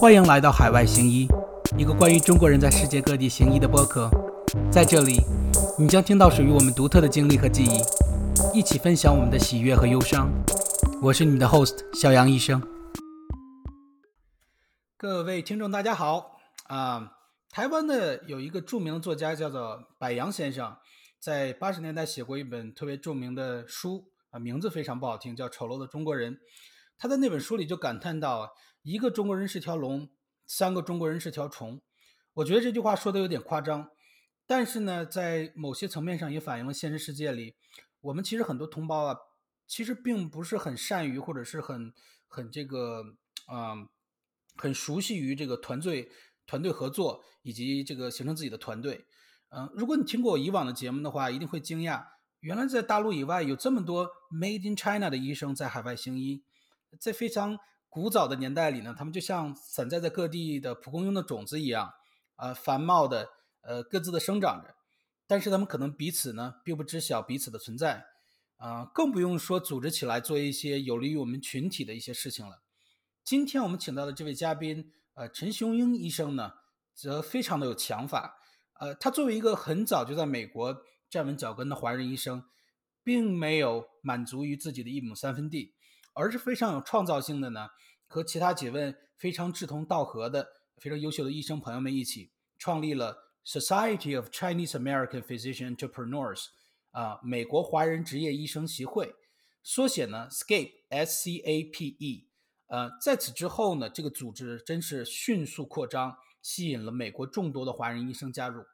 欢迎来到海外行医，一个关于中国人在世界各地行医的播客。在这里，你将听到属于我们独特的经历和记忆，一起分享我们的喜悦和忧伤。我是你们的 host 小杨医生。各位听众，大家好啊！台湾的有一个著名的作家叫做柏杨先生，在八十年代写过一本特别著名的书啊，名字非常不好听，叫《丑陋的中国人》。他在那本书里就感叹到。一个中国人是条龙，三个中国人是条虫。我觉得这句话说的有点夸张，但是呢，在某些层面上也反映了现实世界里，我们其实很多同胞啊，其实并不是很善于或者是很很这个啊，很熟悉于这个团队团队合作以及这个形成自己的团队。嗯，如果你听过我以往的节目的话，一定会惊讶，原来在大陆以外有这么多 Made in China 的医生在海外行医，在非常。古早的年代里呢，他们就像散在在各地的蒲公英的种子一样，呃，繁茂的，呃，各自的生长着。但是他们可能彼此呢，并不知晓彼此的存在，啊，更不用说组织起来做一些有利于我们群体的一些事情了。今天我们请到的这位嘉宾，呃，陈雄英医生呢，则非常的有想法。呃，他作为一个很早就在美国站稳脚跟的华人医生，并没有满足于自己的一亩三分地。而是非常有创造性的呢，和其他几位非常志同道合的、非常优秀的医生朋友们一起，创立了 Society of Chinese American Physician Entrepreneurs，啊，美国华人职业医生协会，缩写呢 SCAPE，S-C-A-P-E，呃，在此之后呢，这个组织真是迅速扩张，吸引了美国众多的华人医生加入。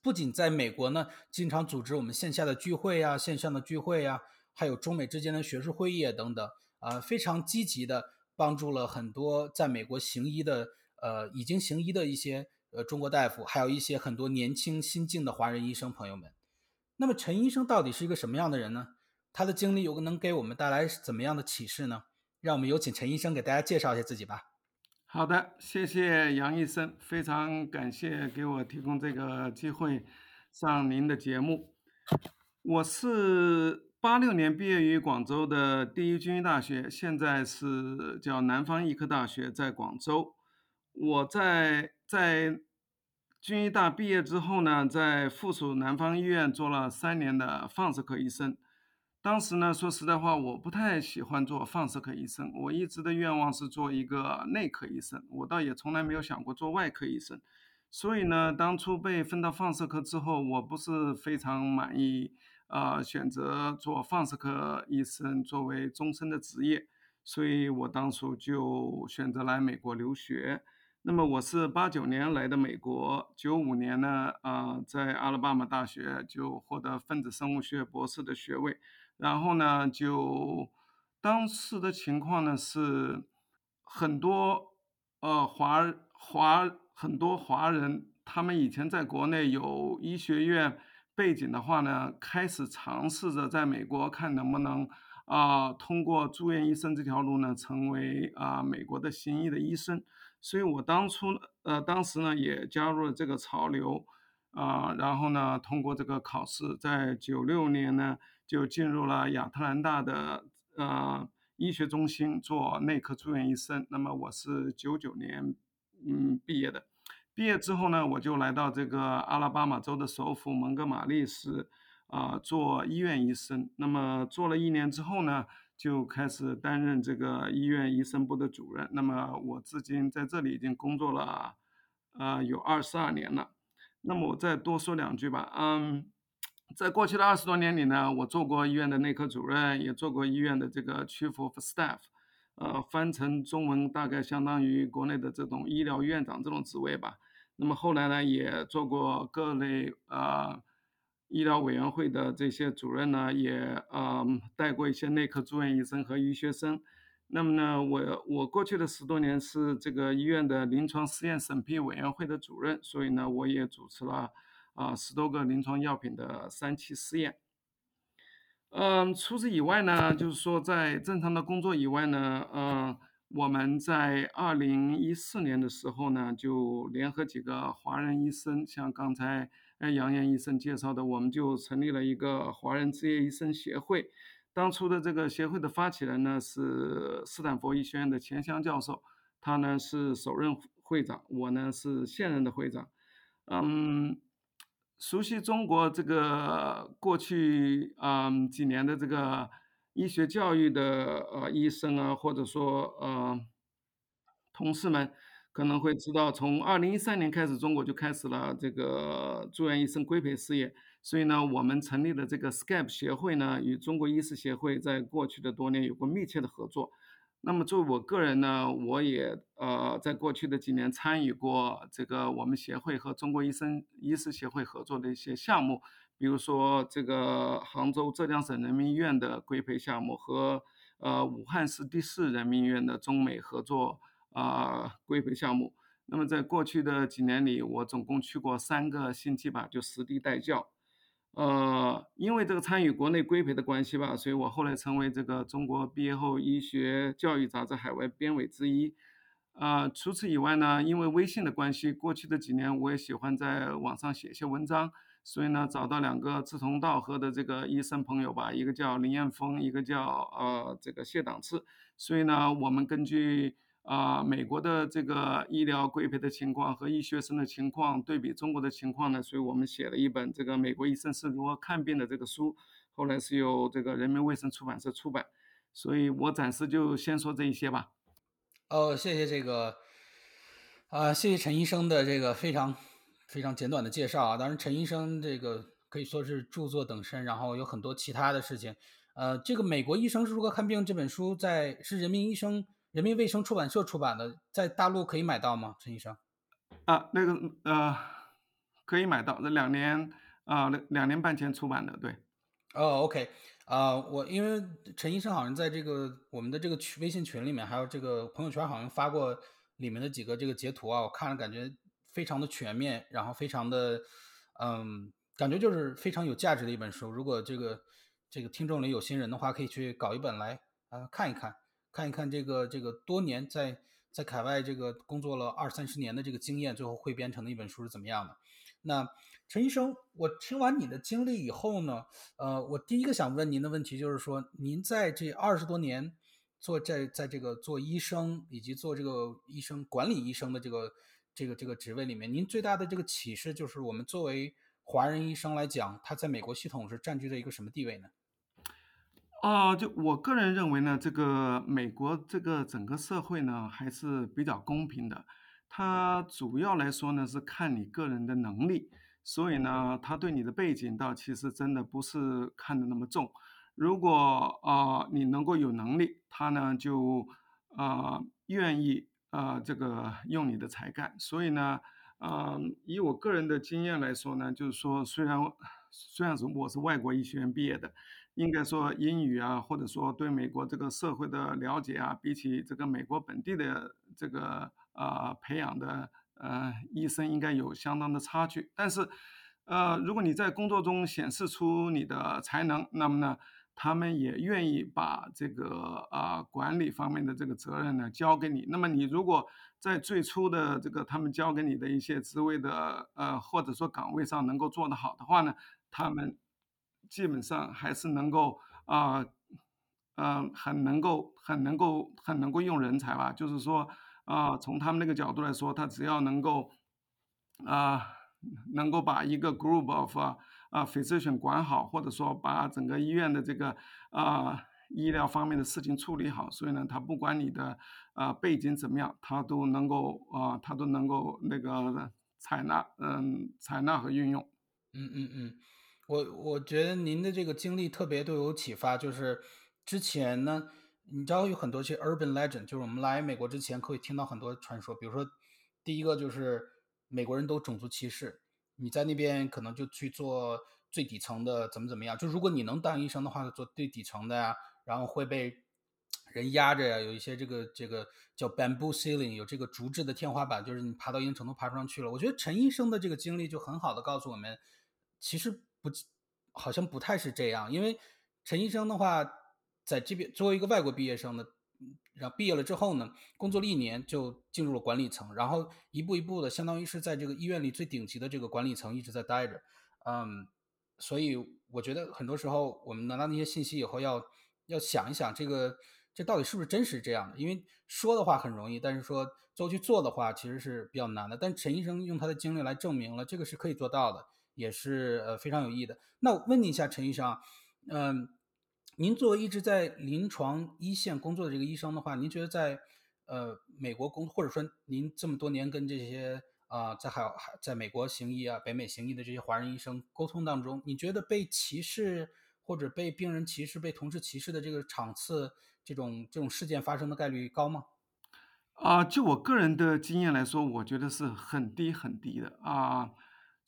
不仅在美国呢，经常组织我们线下的聚会呀、线上的聚会呀。还有中美之间的学术会议啊等等，呃，非常积极的帮助了很多在美国行医的，呃，已经行医的一些呃中国大夫，还有一些很多年轻新晋的华人医生朋友们。那么陈医生到底是一个什么样的人呢？他的经历有能给我们带来怎么样的启示呢？让我们有请陈医生给大家介绍一下自己吧。好的，谢谢杨医生，非常感谢给我提供这个机会上您的节目。我是。八六年毕业于广州的第一军医大学，现在是叫南方医科大学，在广州。我在在军医大毕业之后呢，在附属南方医院做了三年的放射科医生。当时呢，说实在话，我不太喜欢做放射科医生，我一直的愿望是做一个内科医生，我倒也从来没有想过做外科医生。所以呢，当初被分到放射科之后，我不是非常满意。呃，选择做放射科医生作为终身的职业，所以我当初就选择来美国留学。那么我是八九年来的美国，九五年呢，呃，在阿拉巴马大学就获得分子生物学博士的学位。然后呢，就当时的情况呢是很多呃华华很多华人，他们以前在国内有医学院。背景的话呢，开始尝试着在美国看能不能啊通过住院医生这条路呢，成为啊美国的行医的医生。所以我当初呃当时呢也加入了这个潮流啊，然后呢通过这个考试，在九六年呢就进入了亚特兰大的呃医学中心做内科住院医生。那么我是九九年嗯毕业的。毕业之后呢，我就来到这个阿拉巴马州的首府蒙哥马利市，啊，做医院医生。那么做了一年之后呢，就开始担任这个医院医生部的主任。那么我至今在这里已经工作了，呃，有二十二年了。那么我再多说两句吧。嗯，在过去的二十多年里呢，我做过医院的内科主任，也做过医院的这个 chief of staff。呃，翻成中文大概相当于国内的这种医疗院长这种职位吧。那么后来呢，也做过各类呃医疗委员会的这些主任呢，也呃带过一些内科住院医生和医学生。那么呢，我我过去的十多年是这个医院的临床试验审批委员会的主任，所以呢，我也主持了啊十多个临床药品的三期试验。嗯，除此以外呢，就是说在正常的工作以外呢，嗯，我们在二零一四年的时候呢，就联合几个华人医生，像刚才呃杨岩医生介绍的，我们就成立了一个华人职业医生协会。当初的这个协会的发起人呢是斯坦福医学院的钱湘教授，他呢是首任会长，我呢是现任的会长。嗯，熟悉中国这个过去嗯几年的这个医学教育的呃医生啊，或者说呃同事们。可能会知道，从二零一三年开始，中国就开始了这个住院医生规培事业。所以呢，我们成立的这个 SCAP 协会呢，与中国医师协会在过去的多年有过密切的合作。那么，作为我个人呢，我也呃，在过去的几年参与过这个我们协会和中国医生医师协会合作的一些项目，比如说这个杭州浙江省人民医院的规培项目和呃武汉市第四人民医院的中美合作。啊，规培项目。那么在过去的几年里，我总共去过三个星期吧，就实地带教。呃，因为这个参与国内规培的关系吧，所以我后来成为这个中国毕业后医学教育杂志海外编委之一。啊，除此以外呢，因为微信的关系，过去的几年我也喜欢在网上写一些文章，所以呢，找到两个志同道合的这个医生朋友吧，一个叫林彦峰，一个叫呃这个谢党次。所以呢，我们根据啊，美国的这个医疗规培的情况和医学生的情况对比中国的情况呢，所以我们写了一本这个美国医生是如何看病的这个书，后来是由这个人民卫生出版社出版，所以我暂时就先说这一些吧。哦，谢谢这个，啊，谢谢陈医生的这个非常非常简短的介绍啊。当然，陈医生这个可以说是著作等身，然后有很多其他的事情。呃，这个美国医生是如何看病这本书在是人民医生。人民卫生出版社出版的，在大陆可以买到吗，陈医生？啊，那个呃，可以买到，那两年啊，两两年半前出版的，对。哦，OK，啊，我因为陈医生好像在这个我们的这个群微信群里面，还有这个朋友圈，好像发过里面的几个这个截图啊，我看了感觉非常的全面，然后非常的，嗯，感觉就是非常有价值的一本书。如果这个这个听众里有新人的话，可以去搞一本来啊看一看。看一看这个这个多年在在海外这个工作了二三十年的这个经验，最后汇编成的一本书是怎么样的？那陈医生，我听完你的经历以后呢，呃，我第一个想问您的问题就是说，您在这二十多年做在在这个做医生以及做这个医生管理医生的这个这个这个职位里面，您最大的这个启示就是我们作为华人医生来讲，他在美国系统是占据着一个什么地位呢？啊，就我个人认为呢，这个美国这个整个社会呢还是比较公平的。它主要来说呢是看你个人的能力，所以呢，他对你的背景倒其实真的不是看得那么重。如果啊你能够有能力，他呢就啊愿意啊这个用你的才干。所以呢，啊以我个人的经验来说呢，就是说虽然虽然是我是外国医学院毕业的。应该说英语啊，或者说对美国这个社会的了解啊，比起这个美国本地的这个呃培养的呃医生，应该有相当的差距。但是，呃，如果你在工作中显示出你的才能，那么呢，他们也愿意把这个啊管理方面的这个责任呢交给你。那么你如果在最初的这个他们交给你的一些职位的呃或者说岗位上能够做得好的话呢，他们。基本上还是能够啊，嗯，很能够、很能够、很能够用人才吧。就是说啊，从他们那个角度来说，他只要能够啊，能够把一个 group of 啊啊 physician 管好，或者说把整个医院的这个啊医疗方面的事情处理好，所以呢，他不管你的啊背景怎么样，他都能够啊，他都能够那个采纳，嗯，采纳和运用。嗯嗯嗯。我我觉得您的这个经历特别对我有启发，就是之前呢，你知道有很多些 urban legend，就是我们来美国之前可以听到很多传说，比如说第一个就是美国人都种族歧视，你在那边可能就去做最底层的怎么怎么样，就如果你能当医生的话，做最底层的呀，然后会被人压着呀，有一些这个这个叫 bamboo ceiling，有这个竹制的天花板，就是你爬到一定程度爬不上去了。我觉得陈医生的这个经历就很好的告诉我们，其实。不，好像不太是这样。因为陈医生的话，在这边作为一个外国毕业生的，然后毕业了之后呢，工作了一年就进入了管理层，然后一步一步的，相当于是在这个医院里最顶级的这个管理层一直在待着。嗯，所以我觉得很多时候我们拿到那些信息以后，要要想一想这个这到底是不是真实这样的？因为说的话很容易，但是说最后去做的话，其实是比较难的。但陈医生用他的经历来证明了这个是可以做到的，也是呃非常有益的。那我问你一下，陈医生，嗯，您作为一直在临床一线工作的这个医生的话，您觉得在呃美国工，或者说您这么多年跟这些啊在海海在美国行医啊、北美行医的这些华人医生沟通当中，你觉得被歧视或者被病人歧视、被同事歧视的这个场次？这种这种事件发生的概率高吗？啊，就我个人的经验来说，我觉得是很低很低的啊。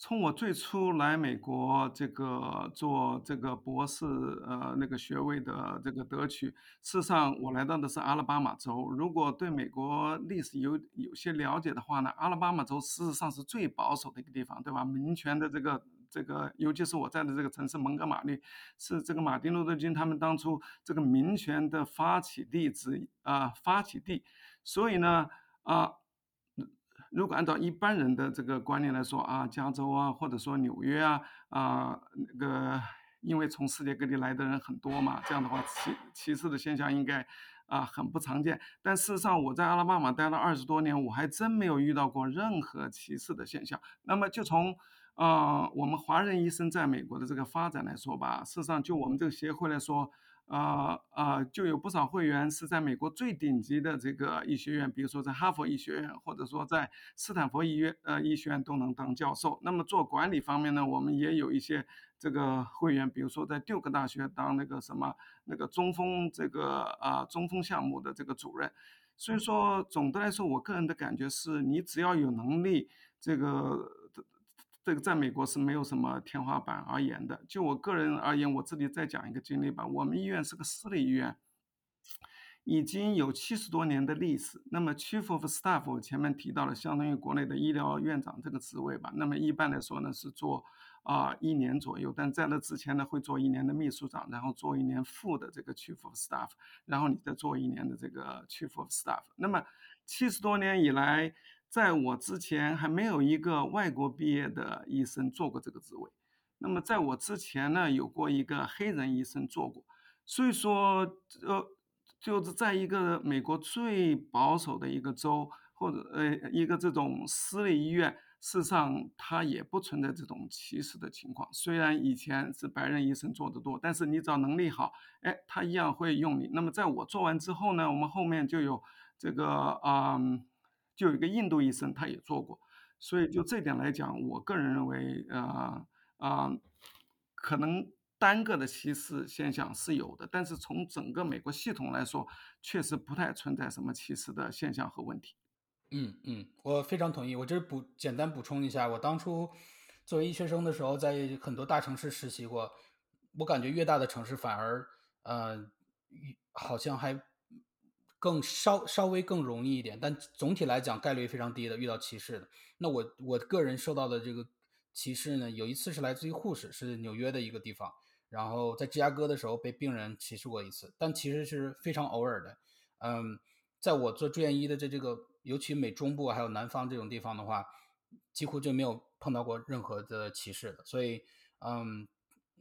从我最初来美国这个做这个博士呃那个学位的这个得取，事实上我来到的是阿拉巴马州。如果对美国历史有有些了解的话呢，阿拉巴马州事实上是最保守的一个地方，对吧？民权的这个。这个，尤其是我在的这个城市蒙哥马利，是这个马丁路德金他们当初这个民权的发起地之啊发起地，所以呢啊，如果按照一般人的这个观念来说啊，加州啊，或者说纽约啊啊那个，因为从世界各地来的人很多嘛，这样的话歧歧视的现象应该啊很不常见。但事实上我在阿拉巴马待了二十多年，我还真没有遇到过任何歧视的现象。那么就从啊，我们华人医生在美国的这个发展来说吧，事实上就我们这个协会来说，啊啊，就有不少会员是在美国最顶级的这个医学院，比如说在哈佛医学院，或者说在斯坦福医院呃医学院都能当教授。那么做管理方面呢，我们也有一些这个会员，比如说在杜克大学当那个什么那个中风这个啊中风项目的这个主任。所以说，总的来说，我个人的感觉是，你只要有能力，这个。这个在美国是没有什么天花板而言的。就我个人而言，我自己再讲一个经历吧。我们医院是个私立医院，已经有七十多年的历史。那么 Chief of Staff 我前面提到了，相当于国内的医疗院长这个职位吧。那么一般来说呢，是做啊一年左右。但在那之前呢，会做一年的秘书长，然后做一年副的这个 Chief of Staff，然后你再做一年的这个 Chief of Staff。那么七十多年以来。在我之前还没有一个外国毕业的医生做过这个职位，那么在我之前呢，有过一个黑人医生做过，所以说，呃，就是在一个美国最保守的一个州，或者呃一个这种私立医院，事实上它也不存在这种歧视的情况。虽然以前是白人医生做的多，但是你只要能力好，哎，他一样会用你。那么在我做完之后呢，我们后面就有这个啊。就有一个印度医生，他也做过，所以就这点来讲，我个人认为，呃啊，可能单个的歧视现象是有的，但是从整个美国系统来说，确实不太存在什么歧视的现象和问题。嗯嗯，我非常同意。我这补简单补充一下，我当初作为医学生的时候，在很多大城市实习过，我感觉越大的城市反而，呃，好像还。更稍稍微更容易一点，但总体来讲概率非常低的遇到歧视的。那我我个人受到的这个歧视呢，有一次是来自于护士，是纽约的一个地方，然后在芝加哥的时候被病人歧视过一次，但其实是非常偶尔的。嗯，在我做住院医的这这个，尤其美中部还有南方这种地方的话，几乎就没有碰到过任何的歧视的。所以，嗯。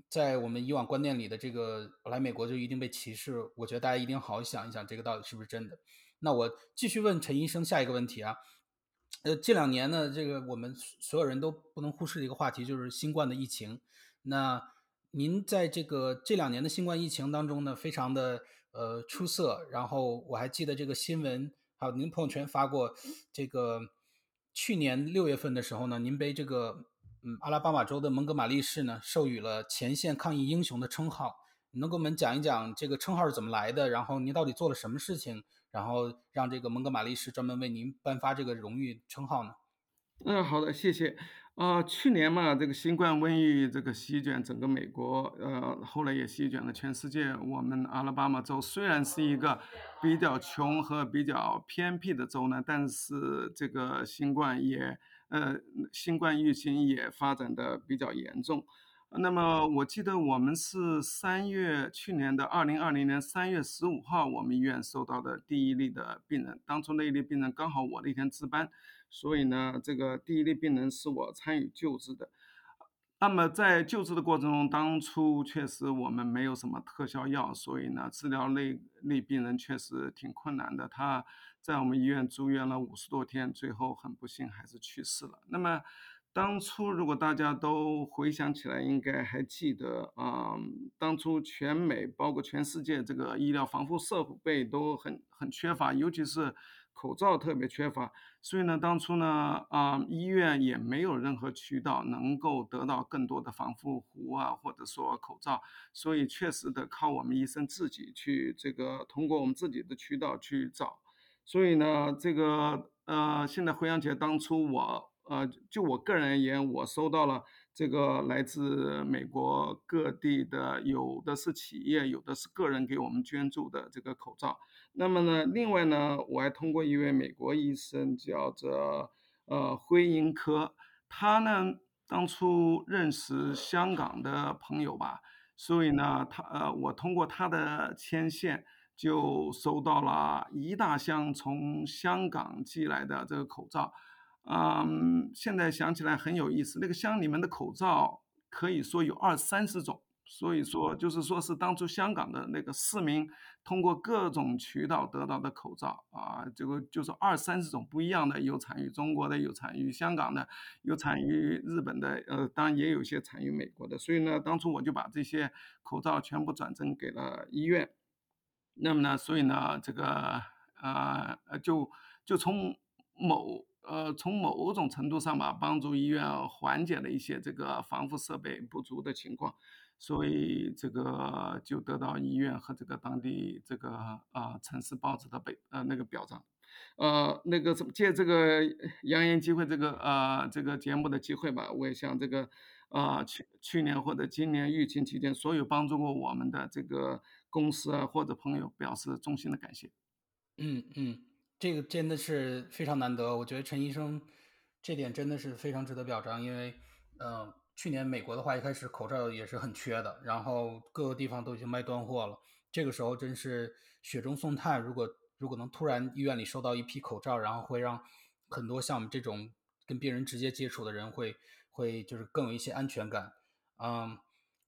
在我们以往观念里的这个来美国就一定被歧视，我觉得大家一定好好想一想，这个到底是不是真的？那我继续问陈医生下一个问题啊，呃，这两年呢，这个我们所有人都不能忽视的一个话题就是新冠的疫情。那您在这个这两年的新冠疫情当中呢，非常的呃出色。然后我还记得这个新闻，还有您朋友圈发过，这个去年六月份的时候呢，您被这个。嗯，阿拉巴马州的蒙哥马利市呢，授予了前线抗疫英雄的称号。你能给我们讲一讲这个称号是怎么来的？然后您到底做了什么事情，然后让这个蒙哥马利市专门为您颁发这个荣誉称号呢？嗯，好的，谢谢。啊，去年嘛，这个新冠瘟疫这个席卷整个美国，呃，后来也席卷了全世界。我们阿拉巴马州虽然是一个比较穷和比较偏僻的州呢，但是这个新冠也。呃，新冠疫情也发展的比较严重。那么我记得我们是三月去年的二零二零年三月十五号，我们医院收到的第一例的病人。当初那一例病人刚好我那天值班，所以呢，这个第一例病人是我参与救治的。那么在救治的过程中，当初确实我们没有什么特效药，所以呢，治疗那那病人确实挺困难的。他在我们医院住院了五十多天，最后很不幸还是去世了。那么当初如果大家都回想起来，应该还记得啊、当初全美包括全世界这个医疗防护设备都很很缺乏，尤其是口罩特别缺乏。所以呢，当初呢，啊、医院也没有任何渠道能够得到更多的防护服啊，或者说口罩，所以确实得靠我们医生自己去这个通过我们自己的渠道去找。所以呢，这个呃，现在回想起来，当初我呃，就我个人而言，我收到了这个来自美国各地的，有的是企业，有的是个人给我们捐助的这个口罩。那么呢，另外呢，我还通过一位美国医生，叫做呃辉英科，他呢当初认识香港的朋友吧，所以呢，他呃我通过他的牵线，就收到了一大箱从香港寄来的这个口罩。嗯，现在想起来很有意思，那个箱里面的口罩可以说有二三十种，所以说就是说是当初香港的那个市民通过各种渠道得到的口罩啊，这个就是二三十种不一样的，有产于中国的，有产于香港的，有产于日本的，呃，当然也有些产于美国的。所以呢，当初我就把这些口罩全部转赠给了医院。那么呢，所以呢，这个啊呃，就就从某呃从某种程度上吧，帮助医院缓解了一些这个防护设备不足的情况，所以这个就得到医院和这个当地这个啊、城市报纸的北呃那个表彰。呃，那个什么，借这个扬言机会，这个呃这个节目的机会吧，我也向这个啊、去去年或者今年疫情期间所有帮助过我们的这个公司啊或者朋友表示衷心的感谢。嗯嗯，这个真的是非常难得，我觉得陈医生这点真的是非常值得表彰，因为，嗯、去年美国的话一开始口罩也是很缺的，然后各个地方都已经卖断货了，这个时候真是雪中送炭，如果如果能突然医院里收到一批口罩，然后会让很多像我们这种跟病人直接接触的人会会就是更有一些安全感，嗯，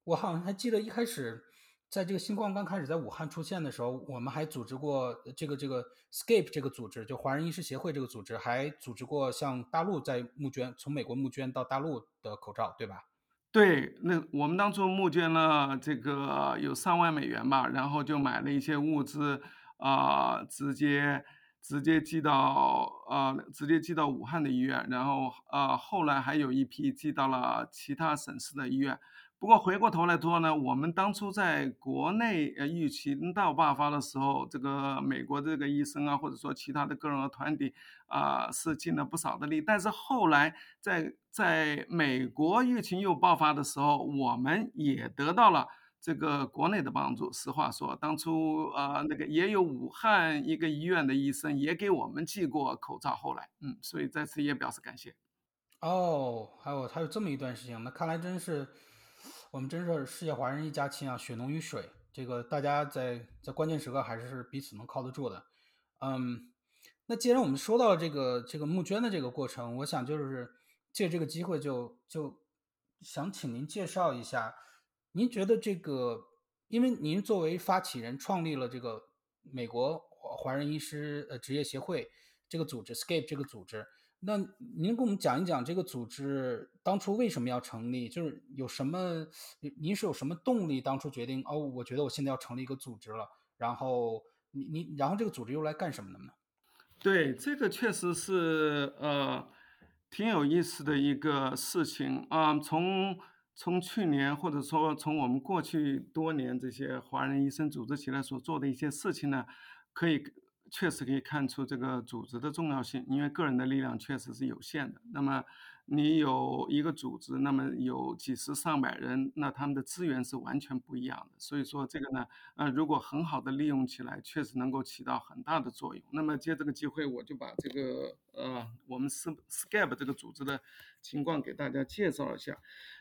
我好像还记得一开始，在这个新冠刚开始在武汉出现的时候，我们还组织过这个这个 SCAPE 这个组织，就华人医师协会这个组织，还组织过向大陆在募捐，从美国募捐到大陆的口罩，对吧？对，那我们当初募捐了这个有上万美元吧，然后就买了一些物资，啊、直接直接寄到呃直接寄到武汉的医院，然后呃后来还有一批寄到了其他省市的医院。不过回过头来说呢，我们当初在国内呃疫情到爆发的时候，这个美国这个医生啊，或者说其他的个人和团体啊、是尽了不少的力。但是后来在在美国疫情又爆发的时候，我们也得到了这个国内的帮助。实话说，当初呃那个也有武汉一个医院的医生也给我们寄过口罩，后来嗯，所以在此也表示感谢。哦，还有还有这么一段事情，那看来真是我们真是世界华人一家亲啊，血浓于水。这个大家在在关键时刻还是彼此能靠得住的。嗯，那既然我们说到这个这个募捐的这个过程，我想就是借这个机会就就想请您介绍一下，您觉得这个，因为您作为发起人创立了这个美国华人医师呃职业协会这个组织 SCAPE 这个组织，那您给我们讲一讲这个组织当初为什么要成立？就是有什么，您您是有什么动力当初决定哦？我觉得我现在要成立一个组织了，然后你你然后这个组织又来干什么的呢？对，这个确实是呃挺有意思的一个事情啊、从从去年或者说从我们过去多年这些华人医生组织起来所做的一些事情呢，可以确实可以看出这个组织的重要性，因为个人的力量确实是有限的。那么你有一个组织，那么有几十上百人，那他们的资源是完全不一样的。所以说这个呢，呃，如果很好的利用起来，确实能够起到很大的作用。那么借这个机会，我就把这个呃我们 S SCAP 这个组织的情况给大家介绍一下。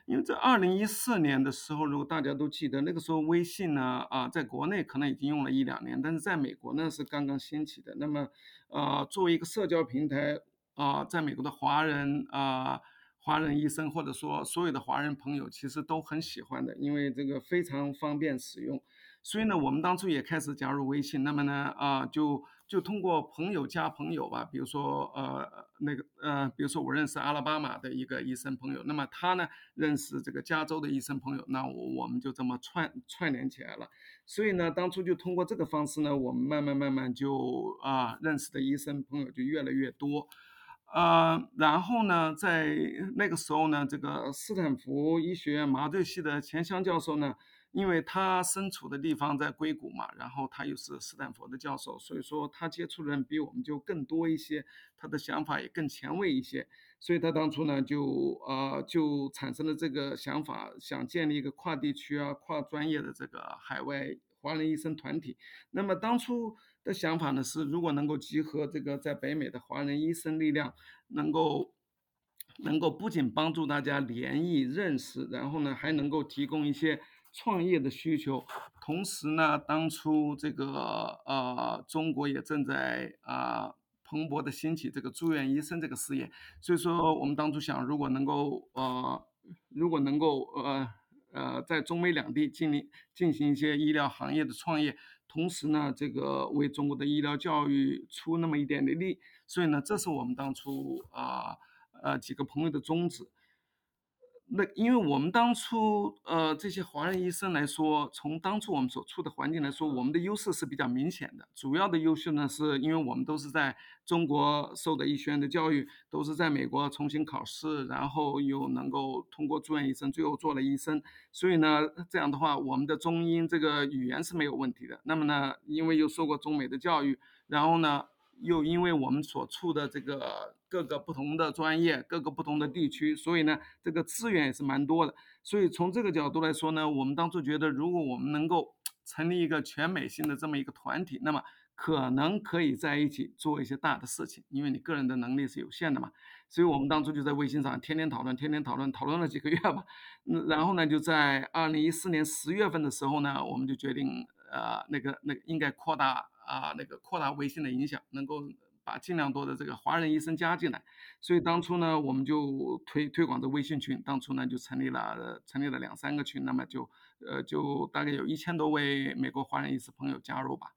因为在二零一四年的时候，如果大家都记得，那个时候微信呢啊，在国内可能已经用了一两年，但是在美国呢是刚刚兴起的。那么，呃，作为一个社交平台啊，在美国的华人啊。华人医生或者说所有的华人朋友其实都很喜欢的，因为这个非常方便使用。所以呢，我们当初也开始加入微信。那么呢，啊，就就通过朋友加朋友吧，比如说呃那个呃，比如说我认识阿拉巴马的一个医生朋友，那么他呢认识这个加州的医生朋友，那我我们就这么串串联起来了。所以呢，当初就通过这个方式呢，我们慢慢慢慢就啊认识的医生朋友就越来越多。呃，然后呢，在那个时候呢，这个斯坦福医学院麻醉系的钱湘教授呢，因为他身处的地方在硅谷嘛，然后他又是斯坦福的教授，所以说他接触的人比我们就更多一些，他的想法也更前卫一些，所以他当初呢就呃就产生了这个想法，想建立一个跨地区啊、跨专业的这个海外华人医生团体。那么当初。的想法呢是，如果能够集合这个在北美的华人医生力量，能够能够不仅帮助大家联谊认识，然后呢还能够提供一些创业的需求。同时呢，当初这个呃中国也正在啊蓬勃的兴起这个住院医生这个事业，所以说我们当初想，如果能够呃如果能够呃呃在中美两地进行进行一些医疗行业的创业。同时呢，这个为中国的医疗教育出那么一点的力，所以呢，这是我们当初啊呃几个朋友的宗旨。那因为我们当初呃这些华人医生来说，从当初我们所处的环境来说，我们的优势是比较明显的。主要的优势呢，是因为我们都是在中国受的医学院的教育，都是在美国重新考试，然后又能够通过住院医生，最后做了医生。所以呢，这样的话，我们的中英这个语言是没有问题的。那么呢，因为又受过中美的教育，然后呢。又因为我们所处的这个各个不同的专业、各个不同的地区，所以呢，这个资源也是蛮多的。所以从这个角度来说呢，我们当初觉得，如果我们能够成立一个全美性的这么一个团体，那么可能可以在一起做一些大的事情。因为你个人的能力是有限的嘛，所以我们当初就在微信上天天讨论，天天讨论，讨论了几个月吧。嗯，然后呢，就在二零一四年十月份的时候呢，我们就决定，呃，那个那个应该扩大。啊，那个扩大微信的影响，能够把尽量多的这个华人医生加进来，所以当初呢，我们就推推广这微信群，当初呢就成立了成立了两三个群，那么就呃就大概有一千多位美国华人医师朋友加入吧。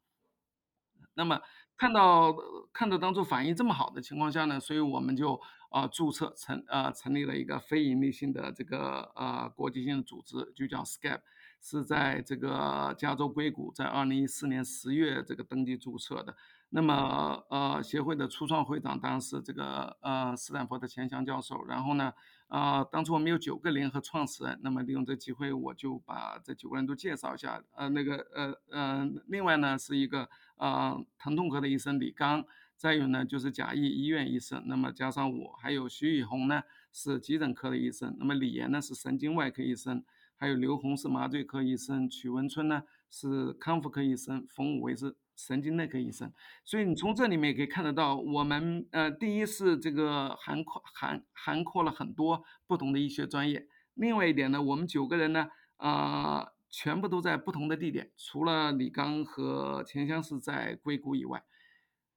那么看到看到当初反应这么好的情况下呢，所以我们就啊注册成呃成立了一个非盈利性的这个呃国际性的组织，就叫 Skype。是在这个加州硅谷，在二零一四年十月这个登记注册的。那么，呃，协会的初创会长当时这个呃斯坦福的钱翔教授。然后呢，啊，当初我们有九个联合创始人。那么利用这机会，我就把这九个人都介绍一下。呃，那个呃呃，另外呢是一个呃疼痛科的医生李刚，再有呢就是贾毅医院医生。那么加上我，还有徐宇红呢是急诊科的医生。那么李岩呢是神经外科医生。还有刘红是麻醉科医生，曲文春呢是康复科医生，冯武为是神经内科医生。所以你从这里面也可以看得到，我们呃，第一是这个涵括涵涵括了很多不同的医学专业。另外一点呢，我们九个人呢，啊，全部都在不同的地点，除了李刚和钱湘是在硅谷以外，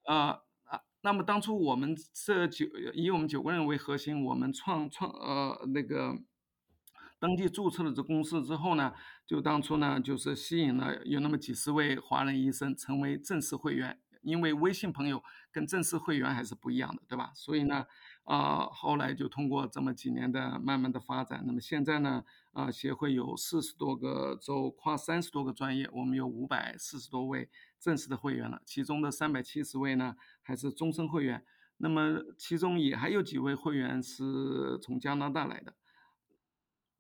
啊啊，那么当初我们这九以我们九个人为核心，我们创创呃那个。登记注册了这公司之后呢，就当初呢就是吸引了有那么几十位华人医生成为正式会员，因为微信朋友跟正式会员还是不一样的，对吧？所以呢，啊，后来就通过这么几年的慢慢的发展，那么现在呢，啊，协会有四十多个州，跨三十多个专业，我们有五百四十多位正式的会员了，其中的三百七十位呢还是终身会员，那么其中也还有几位会员是从加拿大来的。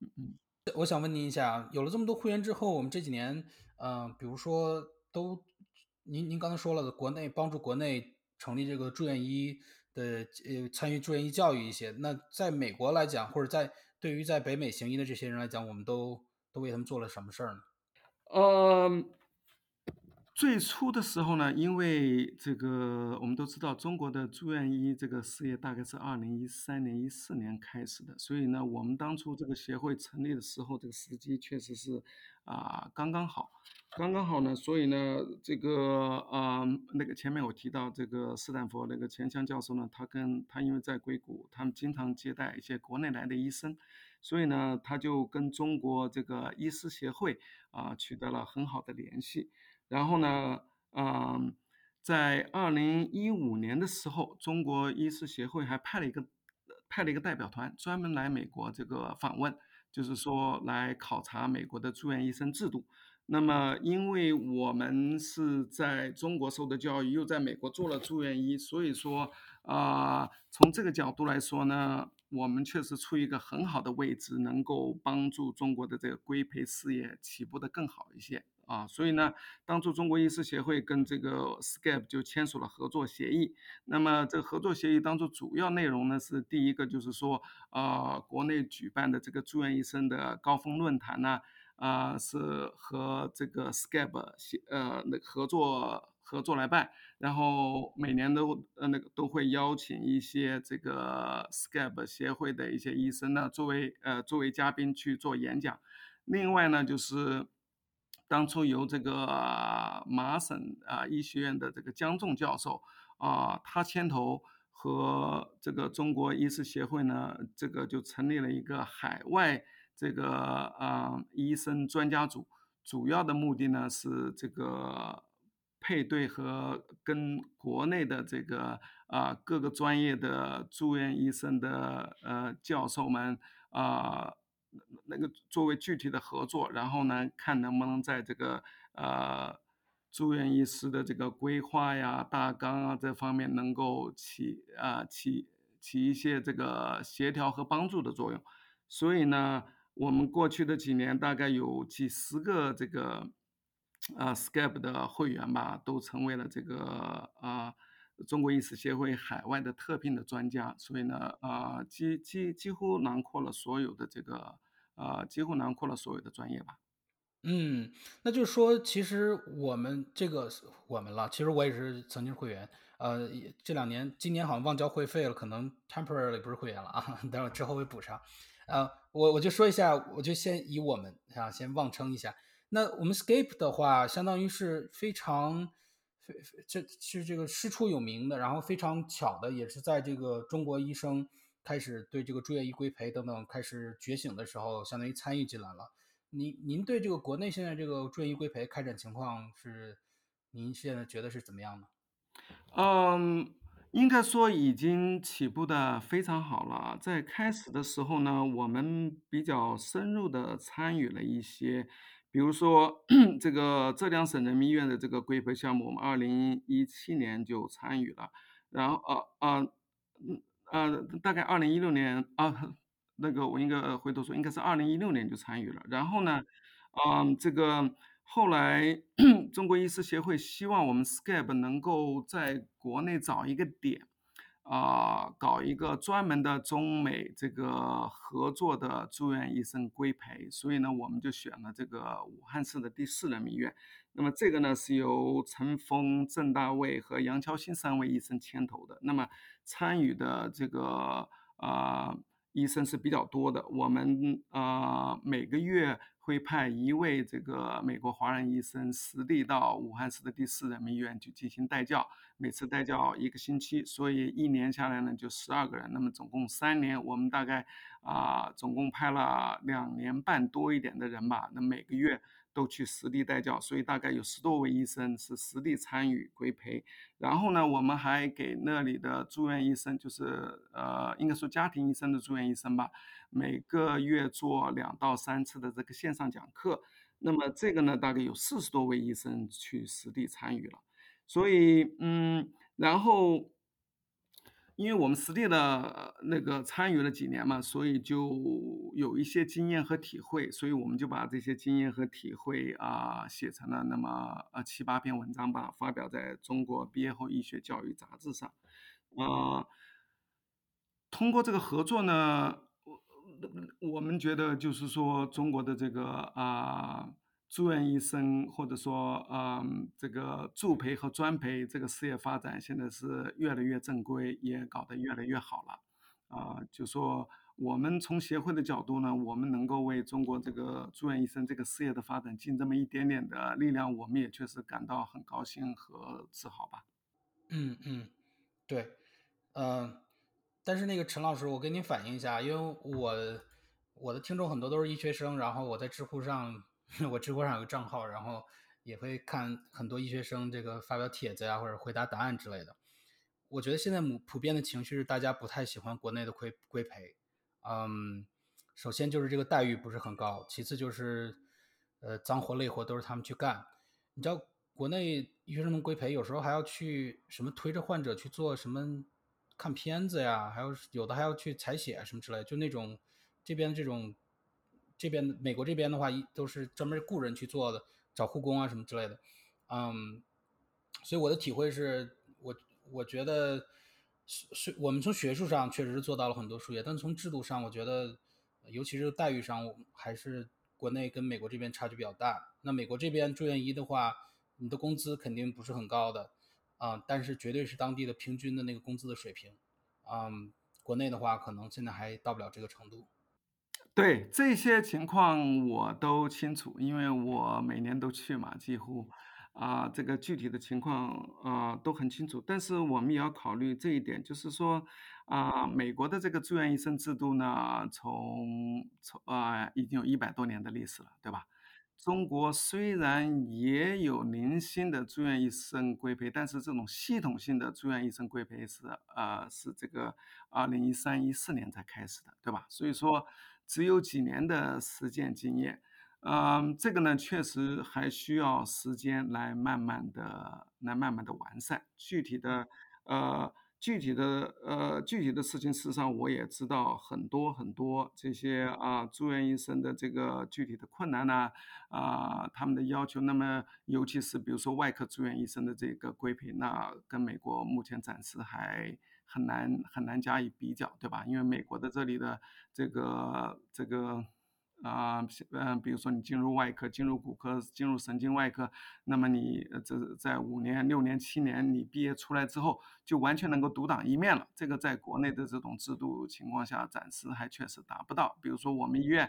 嗯，我想问您一下，有了这么多会员之后，我们这几年，嗯，比如说都，您您刚才说了，国内帮助国内成立这个住院医的，呃，参与住院医教育一些。那在美国来讲，或者在对于在北美行医的这些人来讲，我们都都为他们做了什么事儿呢？嗯，最初的时候呢，因为这个我们都知道，中国的住院医这个事业大概是二零一三年、一四年开始的，所以呢，我们当初这个协会成立的时候，这个时机确实是啊刚刚好，刚刚好呢，所以呢，这个啊那个前面我提到这个斯坦福那个钱翔教授呢，他跟他因为在硅谷，他们经常接待一些国内来的医生。所以呢，他就跟中国这个医师协会啊取得了很好的联系。然后呢，嗯，在二零一五年的时候，中国医师协会还派了一个派了一个代表团，专门来美国这个访问，就是说来考察美国的住院医生制度。那么，因为我们是在中国受的教育，又在美国做了住院医，所以说啊，从这个角度来说呢。我们确实处于一个很好的位置，能够帮助中国的这个规培事业起步的更好一些啊。所以呢，当初中国医师协会跟这个 Scape 就签署了合作协议。那么这个合作协议当中主要内容呢是第一个就是说，啊，国内举办的这个住院医生的高峰论坛呢，啊，是和这个 Scape 协呃那合作。合作来办，然后每年都呃那个都会邀请一些这个 Scab 协会的一些医生呢作为呃作为嘉宾去做演讲。另外呢，就是当初由这个麻省啊医学院的这个江仲教授啊，他牵头和这个中国医师协会呢，这个就成立了一个海外这个啊医生专家组，主要的目的呢是这个。配对和跟国内的这个啊各个专业的住院医生的呃教授们啊那个作为具体的合作，然后呢看能不能在这个呃住院医师的这个规划呀大纲啊这方面能够起啊起起一些这个协调和帮助的作用。所以呢，我们过去的几年大概有几十个这个。啊，Skype 的会员吧，都成为了这个啊中国医师协会海外的特聘的专家，所以呢，啊几几几乎囊括了所有的这个啊几乎囊括了所有的专业吧。嗯，那就是说，其实我们这个我们了，其实我也是曾经是会员，呃，这两年今年好像忘交会费了，可能 temporarily 不是会员了啊，等会之后会补上。呃，我我就说一下，我就先以我们啊先妄称一下。那我们 Scape 的话，相当于是非常非这是这个师出有名的，然后非常巧的，也是在这个中国医生开始对这个住院医规培等等开始觉醒的时候，相当于参与进来了。您您对这个国内现在这个住院医规培开展情况是，您现在觉得是怎么样呢？嗯。应该说已经起步的非常好了。在开始的时候呢，我们比较深入的参与了一些，比如说 这个浙江省人民医院的这个规培项目，我们二零一七年就参与了。然后呃呃嗯呃，大概二零一六年啊，那个我应该回头说，应该是二零一六年就参与了。然后呢，嗯，这个。后来，中国医师协会希望我们 Skype 能够在国内找一个点，啊，搞一个专门的中美这个合作的住院医生规培，所以呢，我们就选了这个武汉市的第四人民医院。那么这个呢，是由陈峰、郑大卫和杨乔新三位医生牵头的。那么参与的这个啊医生是比较多的。我们啊每个月。会派一位这个美国华人医生实地到武汉市的第四人民医院去进行带教，每次带教一个星期，所以一年下来呢就十二个人，那么总共三年，我们大概啊总共派了两年半多一点的人吧，那每个月。都去实地带教，所以大概有十多位医生是实地参与规培。然后呢，我们还给那里的住院医生，就是呃，应该说家庭医生的住院医生吧，每个月做两到三次的这个线上讲课。那么这个呢，大概有四十多位医生去实地参与了。所以，嗯，然后。因为我们实地的那个参与了几年嘛，所以就有一些经验和体会，所以我们就把这些经验和体会啊写成了那么呃七八篇文章吧，发表在中国毕业后医学教育杂志上。啊，通过这个合作呢，我我们觉得就是说中国的这个啊。住院医生或者说嗯这个助培和专培这个事业发展现在是越来越正规，也搞得越来越好了。啊，就说我们从协会的角度呢，我们能够为中国这个住院医生这个事业的发展尽这么一点点的力量，我们也确实感到很高兴和自豪吧。嗯嗯，对，嗯，但是那个陈老师，我跟您反映一下，因为我我的听众很多都是医学生，然后我在知乎上，我知乎上有个账号，然后也会看很多医学生这个发表帖子呀，或者回答答案之类的。我觉得现在普普遍的情绪是大家不太喜欢国内的规规培，嗯，首先就是这个待遇不是很高，其次就是呃脏活累活都是他们去干，你知道。国内医学生的规培有时候还要去什么推着患者去做什么看片子呀，还有有的还要去采血什么之类，就那种这边这种这边美国这边的话，一都是专门雇人去做的，找护工啊什么之类的，嗯，所以我的体会是我我觉得是是我们从学术上确实是做到了很多数业，但从制度上，我觉得尤其是待遇上，还是国内跟美国这边差距比较大。那美国这边住院医的话。你的工资肯定不是很高的，啊，但是绝对是当地的平均的那个工资的水平，嗯，国内的话可能现在还到不了这个程度。对这些情况我都清楚，因为我每年都去嘛，几乎，啊，这个具体的情况啊都很清楚。但是我们也要考虑这一点，就是说，啊，美国的这个住院医生制度呢，从从啊已经有一百多年的历史了，对吧？中国虽然也有零星的住院医生规培，但是这种系统性的住院医生规培是呃是这个二零一三一四年才开始的，对吧？所以说只有几年的实践经验，嗯，这个呢确实还需要时间来慢慢的来慢慢的完善，具体的呃。具体的呃，具体的事情，事实上我也知道很多很多这些啊，住院医生的这个具体的困难呢，啊，他们的要求。那么，尤其是比如说外科住院医生的这个规培，那跟美国目前暂时还很难很难加以比较，对吧？因为美国的这里的这个这个。啊，嗯，比如说你进入外科、进入骨科、进入神经外科，那么你这在五年、六年、七年，你毕业出来之后，就完全能够独当一面了。这个在国内的这种制度情况下，暂时还确实达不到。比如说我们医院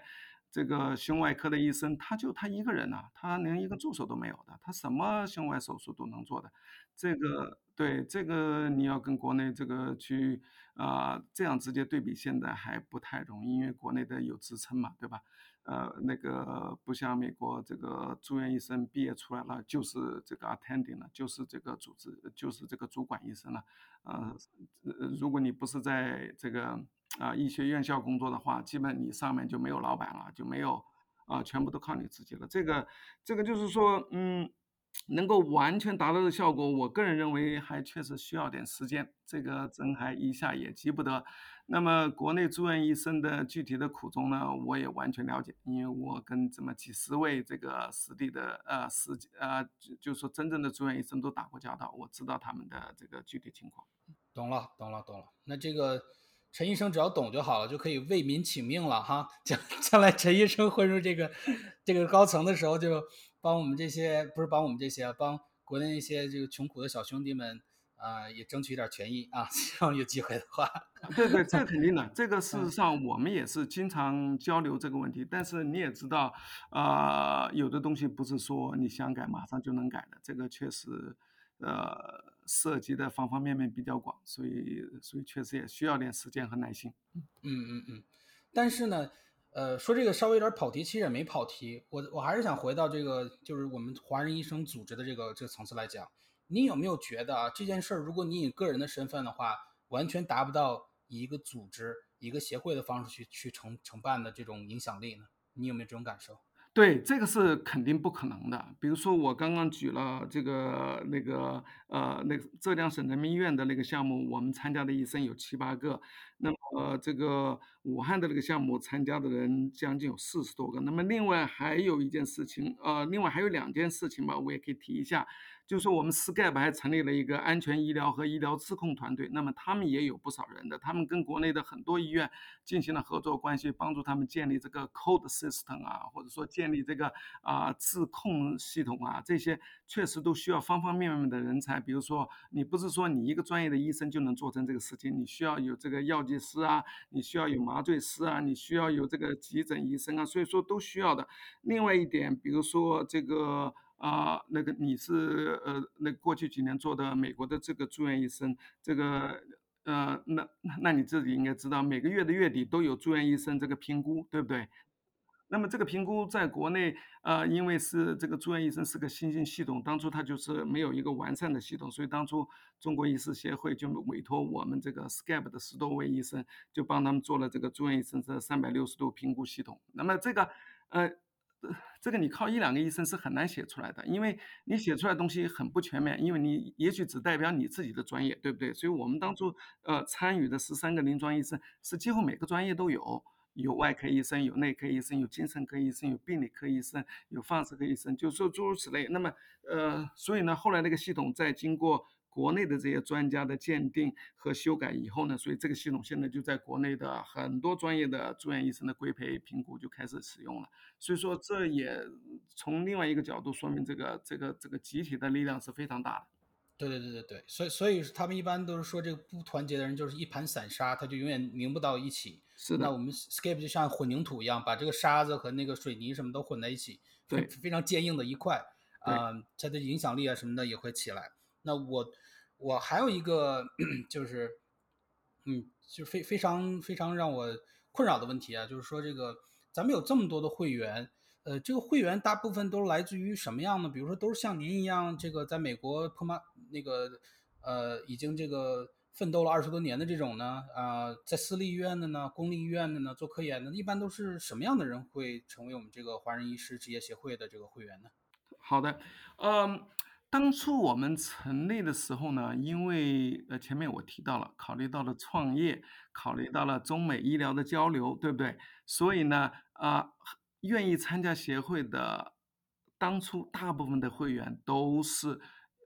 这个胸外科的医生，他就他一个人呐，他连一个助手都没有的，他什么胸外手术都能做的。这个对这个你要跟国内这个去啊这样直接对比，现在还不太容易，因为国内的有职称嘛，对吧？呃，那个不像美国这个住院医生毕业出来了就是这个 attending 了，就是这个组织就是这个主管医生了。呃，如果你不是在这个啊医学院校工作的话，基本你上面就没有老板了，就没有啊，全部都靠你自己了。这个这个就是说，嗯。能够完全达到的效果，我个人认为还确实需要点时间，这个真还一下也急不得。那么国内住院医生的具体的苦衷呢，我也完全了解，因为我跟这么几十位这个实地的呃实呃就就说真正的住院医生都打过交道，我知道他们的这个具体情况。懂了，懂了，懂了。那这个陈医生只要懂就好了，就可以为民请命了哈。将将来陈医生混入这个 这个高层的时候就。帮我们这些不是帮我们这些，帮国内一些这个穷苦的小兄弟们啊，也争取一点权益啊！希望有机会的话，对对，这肯定的。这个事实上我们也是经常交流这个问题。但是你也知道，啊，有的东西不是说你想改马上就能改的，这个确实呃涉及的方方面面比较广，所以所以确实也需要点时间和耐心。嗯嗯嗯，但是呢。呃，说这个稍微有点跑题，其实也没跑题。我我还是想回到这个，就是我们华人医生组织的这个这个层次来讲。你有没有觉得啊，这件事儿，如果你以个人的身份的话，完全达不到以一个组织、一个协会的方式去去承承办的这种影响力呢？你有没有这种感受？对，这个是肯定不可能的。比如说，我刚刚举了这个那个呃，那个浙江省人民医院的那个项目，我们参加的医生有七八个。那么这个武汉的那个项目参加的人将近有四十多个。那么另外还有一件事情，呃，另外还有两件事情吧，我也可以提一下。就是说我们 Skype 还成立了一个安全医疗和医疗自控团队，那么他们也有不少人的，他们跟国内的很多医院进行了合作关系，帮助他们建立这个 code system 啊，或者说建立这个啊自控系统啊，这些确实都需要方方面面的人才。比如说，你不是说你一个专业的医生就能做成这个事情，你需要有这个药剂师啊，你需要有麻醉师啊，你需要有这个急诊医生啊，所以说都需要的。另外一点，比如说这个。啊，那个你是呃，那过去几年做的美国的这个住院医生，这个呃，那那你自己应该知道，每个月的月底都有住院医生这个评估，对不对？那么这个评估在国内，呃，因为是这个住院医生是个新兴系统，当初它就是没有一个完善的系统，所以当初中国医师协会就委托我们这个 Skype 的十多位医生，就帮他们做了这个住院医生这三百六十度评估系统。那么这个，呃。这个你靠一两个医生是很难写出来的，因为你写出来东西很不全面，因为你也许只代表你自己的专业，对不对？所以我们当初呃参与的十三个临床医生是几乎每个专业都有，有外科医生，有内科医生，有精神科医生，有病理科医生，有放射科医生，就说诸如此类。那么呃，所以呢，后来那个系统在经过。国内的这些专家的鉴定和修改以后呢，所以这个系统现在就在国内的很多专业的住院医生的规培评估就开始使用了。所以说，这也从另外一个角度说明这个这个这个集体的力量是非常大的。对对对对对，所以所以他们一般都是说，这个不团结的人就是一盘散沙，他就永远凝不到一起。是的。那我们 Skype 就像混凝土一样，把这个沙子和那个水泥什么都混在一起，对，非常坚硬的一块，啊，它的影响力啊什么的也会起来。那我。我还有一个 就是，嗯，就非非常非常让我困扰的问题啊，就是说这个咱们有这么多的会员，呃，这个会员大部分都是来自于什么样呢？比如说都是像您一样，这个在美国破马那个呃已经这个奋斗了二十多年的这种呢？啊，在私立医院的呢，公立医院的呢，做科研的，一般都是什么样的人会成为我们这个华人医师职业协会的这个会员呢？好的，嗯。当初我们成立的时候呢，因为呃前面我提到了，考虑到了创业，考虑到了中美医疗的交流，对不对？所以呢，啊，愿意参加协会的，当初大部分的会员都是，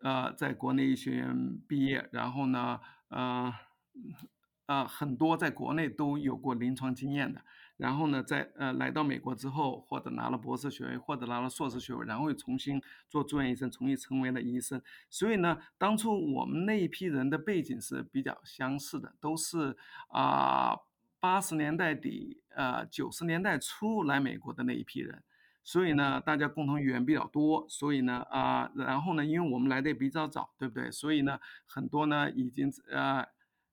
呃，在国内医学院毕业，然后呢，呃。啊，很多在国内都有过临床经验的，然后呢，在呃来到美国之后，或者拿了博士学位，或者拿了硕士学位，然后又重新做住院医生，重新成为了医生。所以呢，当初我们那一批人的背景是比较相似的，都是啊八十年代底呃九十年代初来美国的那一批人。所以呢，大家共同语言比较多，所以呢啊，然后呢，因为我们来的也比较早，对不对？所以呢，很多呢已经呃。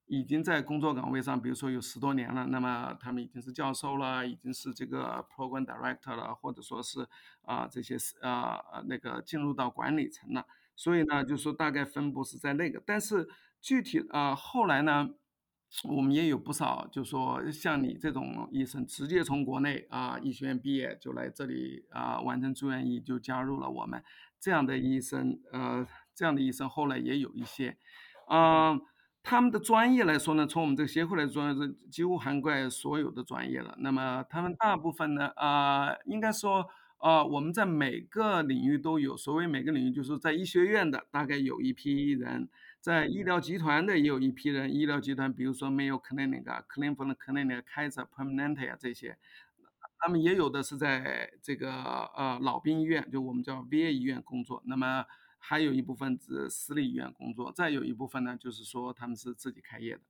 已经在工作岗位上，比如说有十多年了，那么他们已经是教授了，已经是这个 program director 了，或者说是啊这些是啊那个进入到管理层了。所以呢，就说大概分布是在那个，但是具体啊后来呢，我们也有不少，就说像你这种医生，直接从国内啊医学院毕业就来这里啊完成住院医，就加入了我们这样的医生。呃，这样的医生后来也有一些，嗯。他们的专业来说呢，从我们这个协会来说是几乎涵盖所有的专业了。那么他们大部分呢，啊，应该说，啊，我们在每个领域都有。所谓每个领域，就是在医学院的大概有一批人，在医疗集团的也有一批人。医疗集团，比如说没有 clinic 啊，clinic、clinic、Kaiser Permanente 啊这些，他们也有的是在这个呃老兵医院，就我们叫 VA 医院工作。那么还有一部分是私立医院工作，再有一部分呢，就是说他们是自己开业的，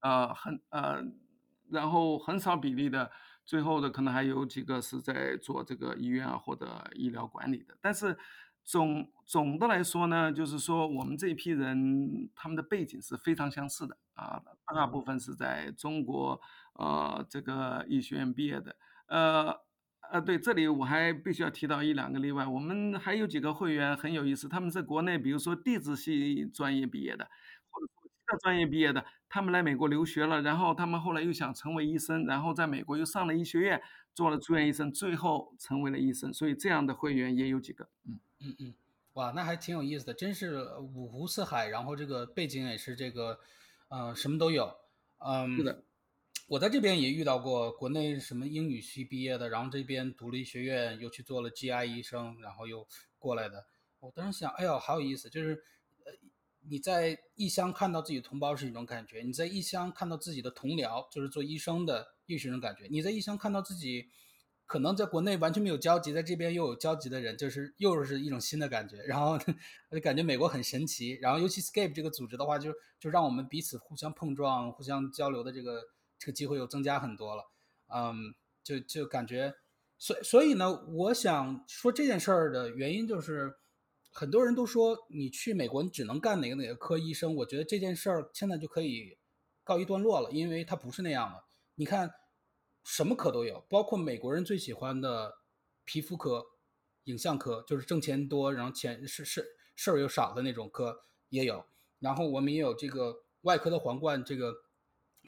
呃，很呃，然后很少比例的，最后的可能还有几个是在做这个医院啊或者医疗管理的。但是总总的来说呢，就是说我们这一批人他们的背景是非常相似的啊，大部分是在中国呃这个医学院毕业的，呃。啊，对，这里我还必须要提到一两个例外。我们还有几个会员很有意思，他们在国内，比如说地质系专业毕业的，或者说其他专业毕业的，他们来美国留学了，然后他们后来又想成为医生，然后在美国又上了医学院，做了住院医生，最后成为了医生。所以这样的会员也有几个。嗯嗯嗯，哇，那还挺有意思的，真是五湖四海，然后这个背景也是这个，呃，什么都有。嗯，是的，我在这边也遇到过国内什么英语系毕业的，然后这边读了医学院，又去做了 GI 医生，然后又过来的。我当时想，哎呦，好有意思，就是呃，你在异乡看到自己同胞是一种感觉，你在异乡看到自己的同僚，就是做医生的又是一种感觉，你在异乡看到自己可能在国内完全没有交集，在这边又有交集的人，就是又是一种新的感觉。然后我就感觉美国很神奇，然后尤其 Scape 这个组织的话，就就让我们彼此互相碰撞、互相交流的这个这个机会又增加很多了。嗯，就就感觉，所所以呢，我想说这件事儿的原因就是。很多人都说你去美国，你只能干哪个哪个科医生。我觉得这件事儿现在就可以告一段落了，因为它不是那样的。你看，什么科都有，包括美国人最喜欢的皮肤科、影像科，就是挣钱多，然后钱是是事儿又少的那种科也有。然后我们也有这个外科的皇冠，这个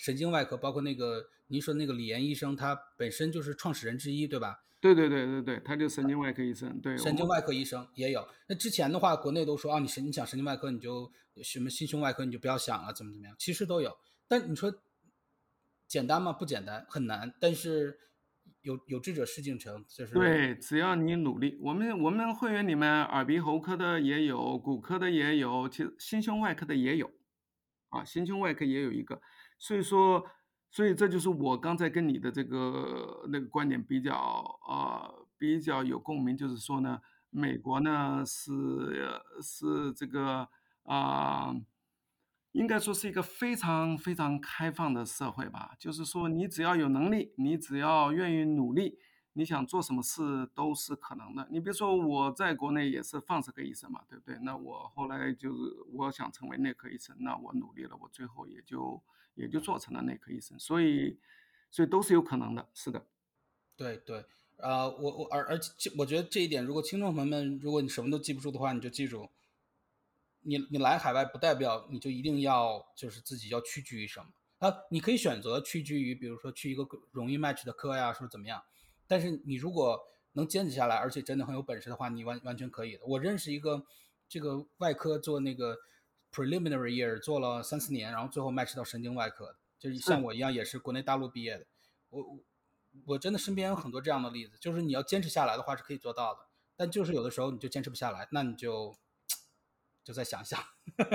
神经外科，包括那个您说那个李岩医生，他本身就是创始人之一，对吧？对对对对对，他就神经外科医生，对，神经外科医生也有。那之前的话，国内都说啊，你神你想神经外科，你就什么心胸外科，你就不要想了，怎么怎么样，其实都有。但你说简单吗？不简单，很难。但是有有志者事竟成，就是对，只要你努力。我们我们会员里面耳鼻喉科的也有，骨科的也有，其实心胸外科的也有，啊，心胸外科也有一个。所以说。所以这就是我刚才跟你的这个那个观点比较啊比较有共鸣，就是说呢，美国呢是是这个啊，应该说是一个非常非常开放的社会吧。就是说，你只要有能力，你只要愿意努力，你想做什么事都是可能的。你比如说我在国内也是放射科医生嘛，对不对？那我后来就是我想成为内科医生，那我努力了，我最后也就。也就做成了内科医生，所以，所以都是有可能的，是的，对对，呃，我我而而且我觉得这一点，如果听众朋友们，如果你什么都记不住的话，你就记住，你你来海外不代表你就一定要就是自己要屈居于什么啊，你可以选择屈居于，比如说去一个容易 match 的科呀，说怎么样，但是你如果能坚持下来，而且真的很有本事的话，你完完全可以的。我认识一个这个外科做那个。Preliminary year 做了三四年，然后最后 match 到神经外科，就是像我一样也是国内大陆毕业的。我我真的身边有很多这样的例子，就是你要坚持下来的话是可以做到的，但就是有的时候你就坚持不下来，那你就就再想想。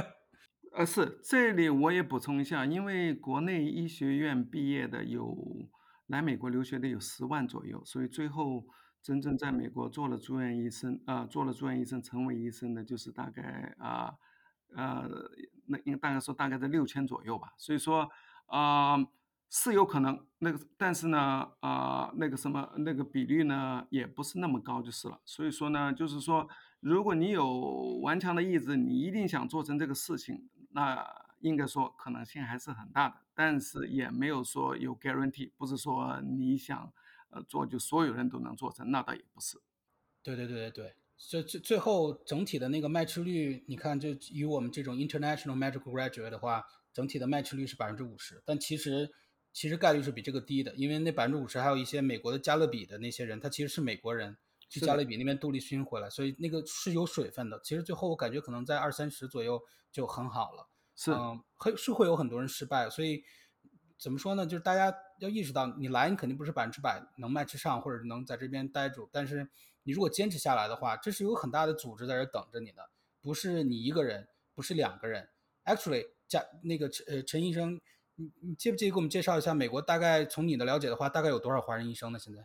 呃，是这里我也补充一下，因为国内医学院毕业的有来美国留学的有十万左右，所以最后真正在美国做了住院医生啊，做了住院医生成为医生的，就是大概啊。呃，呃那应大概说大概在六千左右吧，所以说啊是有可能那个，但是呢啊那个什么那个比率呢也不是那么高就是了。所以说呢，就是说如果你有顽强的意志，你一定想做成这个事情，那应该说可能性还是很大的，但是也没有说有 guarantee，不是说你想呃做就所有人都能做成，那倒也不是。对对对对对。最最最后整体的那个 match 率，你看，就以我们这种 international medical graduate 的话，整体的 match 率是百分之五十。但其实其实概率是比这个低的，因为那百分之五十还有一些美国的加勒比的那些人，他其实是美国人去加勒比那边镀了勋回来，所以那个是有水分的。其实最后我感觉可能在二三十左右就很好了。是，嗯，会是会有很多人失败，所以怎么说呢？就是大家要意识到，你来你肯定不是百分之百能 match 上，或者能在这边待住，但是。你如果坚持下来的话，这是有很大的组织在这等着你的，不是你一个人，不是两个人。Actually，加那个陈呃陈医生，你你介不介意给我们介绍一下美国大概从你的了解的话，大概有多少华人医生呢？现在？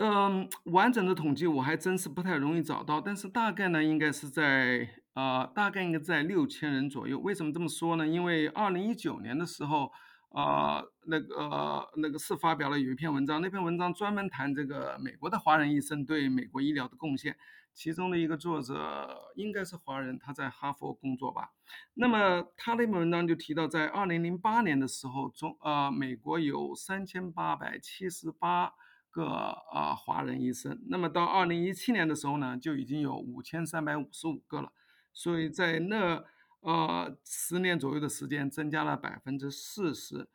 嗯，完整的统计我还真是不太容易找到，但是大概呢，应该是在啊，大概应该在六千人左右。为什么这么说呢？因为二零一九年的时候。啊，那个那个是发表了有一篇文章，那篇文章专门谈这个美国的华人医生对美国医疗的贡献，其中的一个作者应该是华人，他在哈佛工作吧。那么他那篇文章就提到，在二零零八年的时候，中啊美国有三千八百七十八个啊华人医生，那么到二零一七年的时候呢，就已经有五千三百五十五个了，所以在那。呃，十年左右的时间增加了百分之四十，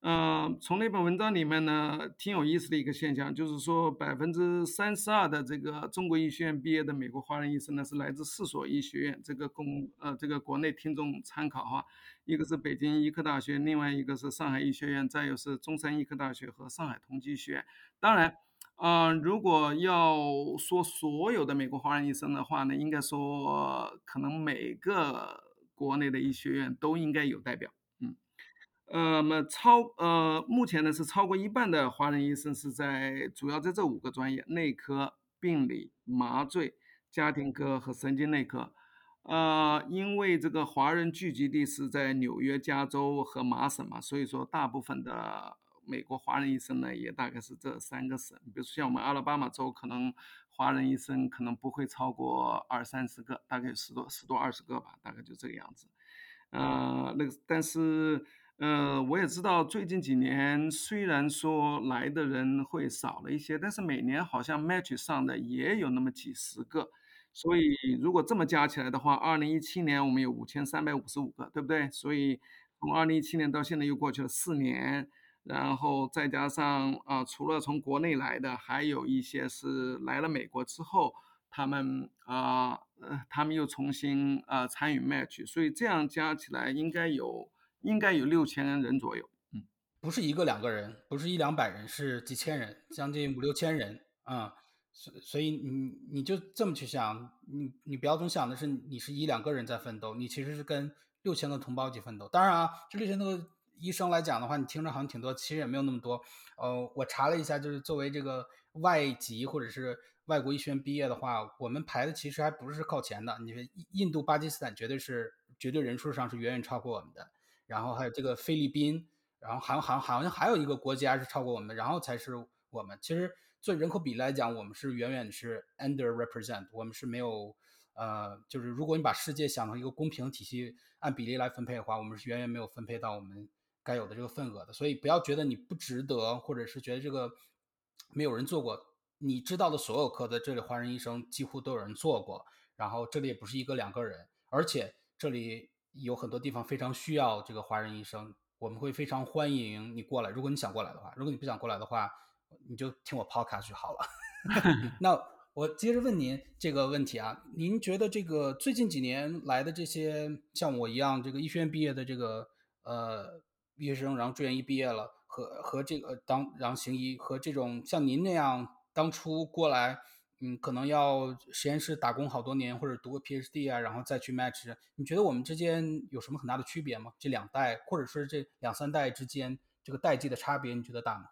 呃，从那篇文章里面呢，挺有意思的一个现象，就是说百分之三十二的这个中国医学院毕业的美国华人医生呢，是来自四所医学院，这个供呃这个国内听众参考哈，一个是北京医科大学，另外一个是上海医学院，再有是中山医科大学和上海同济医学院。当然，啊，如果要说所有的美国华人医生的话呢，应该说可能每个国内的医学院都应该有代表，嗯。呃，么超呃，目前呢是超过一半的华人医生是在主要在这五个专业：内科、病理、麻醉、家庭科和神经内科。呃，因为这个华人聚集地是在纽约、加州和麻省嘛，所以说大部分的美国华人医生呢也大概是这三个省。比如说像我们阿拉巴马州，可能华人医生可能不会超过二三十个，大概十多十多二十个吧，大概就这个样子。呃，那个但是。呃，我也知道最近几年虽然说来的人会少了一些，但是每年好像 match 上的也有那么几十个，所以如果这么加起来的话，二零一七年我们有五千三百五十五个，对不对？所以从二零一七年到现在又过去了四年，然后再加上啊，除了从国内来的，还有一些是来了美国之后，他们啊呃，他们又重新啊参与 match，所以这样加起来应该有。应该有六千人左右，嗯，不是一个两个人，不是一两百人，是几千人，将近五六千人啊，所所以你你就这么去想，你你不要总想的是你是一两个人在奋斗，你其实是跟六千个同胞一起奋斗。当然啊，这六千多个医生来讲的话，你听着好像挺多，其实也没有那么多。呃，我查了一下，就是作为这个外籍或者是外国医学院毕业的话，我们排的其实还不是靠前的。你说印度、巴基斯坦绝对是绝对人数上是远远超过我们的。然后还有这个菲律宾，然后还还好像还有一个国家是超过我们的，然后才是我们。其实做人口比例来讲，我们是远远是 under represent，我们是没有呃，就是如果你把世界想成一个公平体系，按比例来分配的话，我们是远远没有分配到我们该有的这个份额的。所以不要觉得你不值得，或者是觉得这个没有人做过，你知道的所有科的这里华人医生几乎都有人做过，然后这里也不是一个两个人，而且这里。有很多地方非常需要这个华人医生，我们会非常欢迎你过来。如果你想过来的话，如果你不想过来的话，你就听我 podcast 就好了。那我接着问您这个问题啊，您觉得这个最近几年来的这些像我一样这个医学院毕业的这个呃医学生，然后住院医毕业了，和和这个当然后行医和这种像您那样当初过来。嗯，可能要实验室打工好多年，或者读个 PhD 啊，然后再去 match。你觉得我们之间有什么很大的区别吗？这两代，或者说这两三代之间这个代际的差别，你觉得大吗？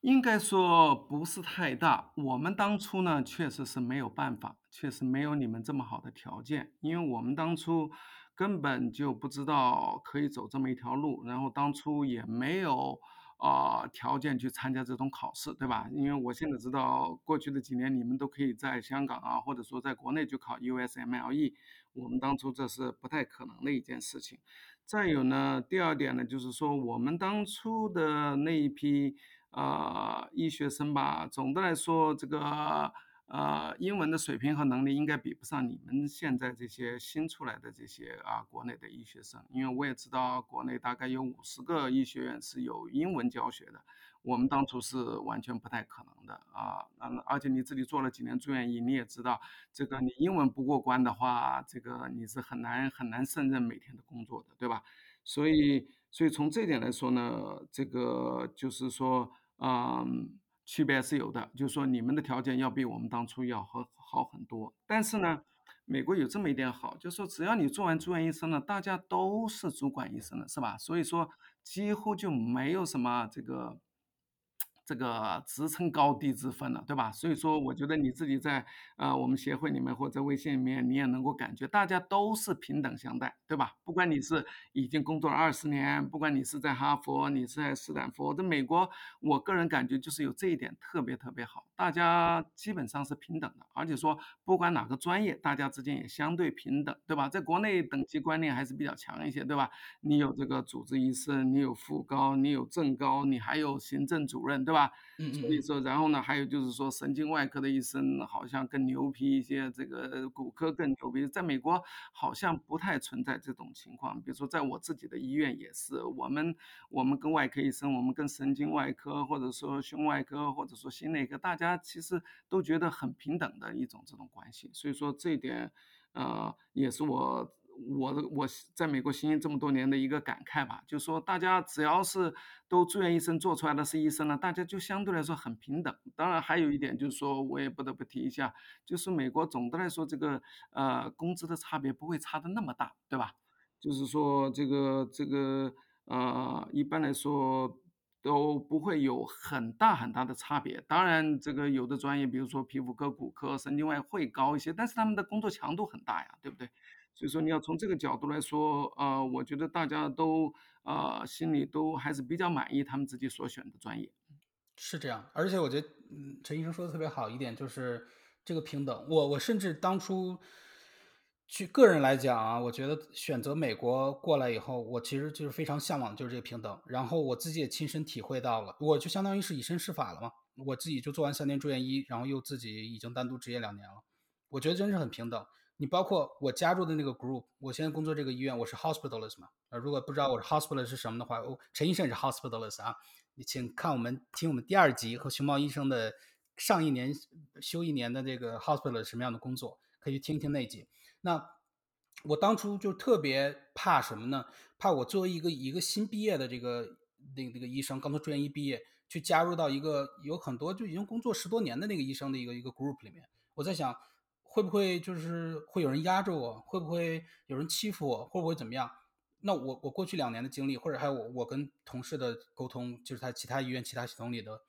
应该说不是太大。我们当初呢，确实是没有办法，确实没有你们这么好的条件，因为我们当初根本就不知道可以走这么一条路，然后当初也没有。啊，条件去参加这种考试，对吧？因为我现在知道，过去的几年你们都可以在香港啊，或者说在国内就考 USMLE，我们当初这是不太可能的一件事情。再有呢，第二点呢，就是说我们当初的那一批啊医学生吧，总的来说这个。呃，英文的水平和能力应该比不上你们现在这些新出来的这些啊国内的医学生，因为我也知道国内大概有五十个医学院是有英文教学的，我们当初是完全不太可能的啊。嗯，而且你自己做了几年住院医，你也知道，这个你英文不过关的话，这个你是很难很难胜任每天的工作的，对吧？所以，所以从这点来说呢，这个就是说，嗯。区别是有的，就是说你们的条件要比我们当初要好好很多。但是呢，美国有这么一点好，就是说只要你做完住院医生了，大家都是主管医生了，是吧？所以说几乎就没有什么这个。这个职称高低之分了，对吧？所以说，我觉得你自己在呃我们协会里面或者微信里面，你也能够感觉大家都是平等相待，对吧？不管你是已经工作了二十年，不管你是在哈佛，你是在斯坦福，在美国，我个人感觉就是有这一点特别特别好，大家基本上是平等的，而且说不管哪个专业，大家之间也相对平等，对吧？在国内等级观念还是比较强一些，对吧？你有这个主治医生，你有副高，你有正高，你还有行政主任，对。吧？嗯所以说，然后呢，还有就是说，神经外科的医生好像更牛皮一些，这个骨科更牛逼。在美国好像不太存在这种情况。比如说，在我自己的医院也是，我们我们跟外科医生，我们跟神经外科或者说胸外科或者说心内科，大家其实都觉得很平等的一种这种关系。所以说这一点，呃，也是我。我的我在美国行医这么多年的一个感慨吧，就说大家只要是都住院医生做出来的是医生呢，大家就相对来说很平等。当然还有一点就是说，我也不得不提一下，就是美国总的来说这个呃工资的差别不会差的那么大，对吧？就是说这个这个呃一般来说。都不会有很大很大的差别。当然，这个有的专业，比如说皮肤科、骨科、神经外会高一些，但是他们的工作强度很大呀，对不对？所以说，你要从这个角度来说，呃，我觉得大家都呃心里都还是比较满意他们自己所选的专业。是这样。而且我觉得，嗯，陈医生说的特别好一点，就是这个平等。我我甚至当初。据个人来讲啊，我觉得选择美国过来以后，我其实就是非常向往，就是这个平等。然后我自己也亲身体会到了，我就相当于是以身试法了嘛。我自己就做完三年住院医，然后又自己已经单独执业两年了。我觉得真是很平等。你包括我加入的那个 group，我现在工作这个医院，我是 hospitalist 嘛。呃，如果不知道我是 hospitalist 是什么的话，陈医生是 hospitalist 啊。你请看我们听我们第二集和熊猫医生的上一年休一年的这个 hospitalist 什么样的工作，可以去听听那集。那我当初就特别怕什么呢？怕我作为一个一个新毕业的这个那那个医生，刚从住院医毕业，去加入到一个有很多就已经工作十多年的那个医生的一个一个 group 里面，我在想会不会就是会有人压着我，会不会有人欺负我，会不会怎么样？那我我过去两年的经历，或者还有我我跟同事的沟通，就是在其他医院其他系统里的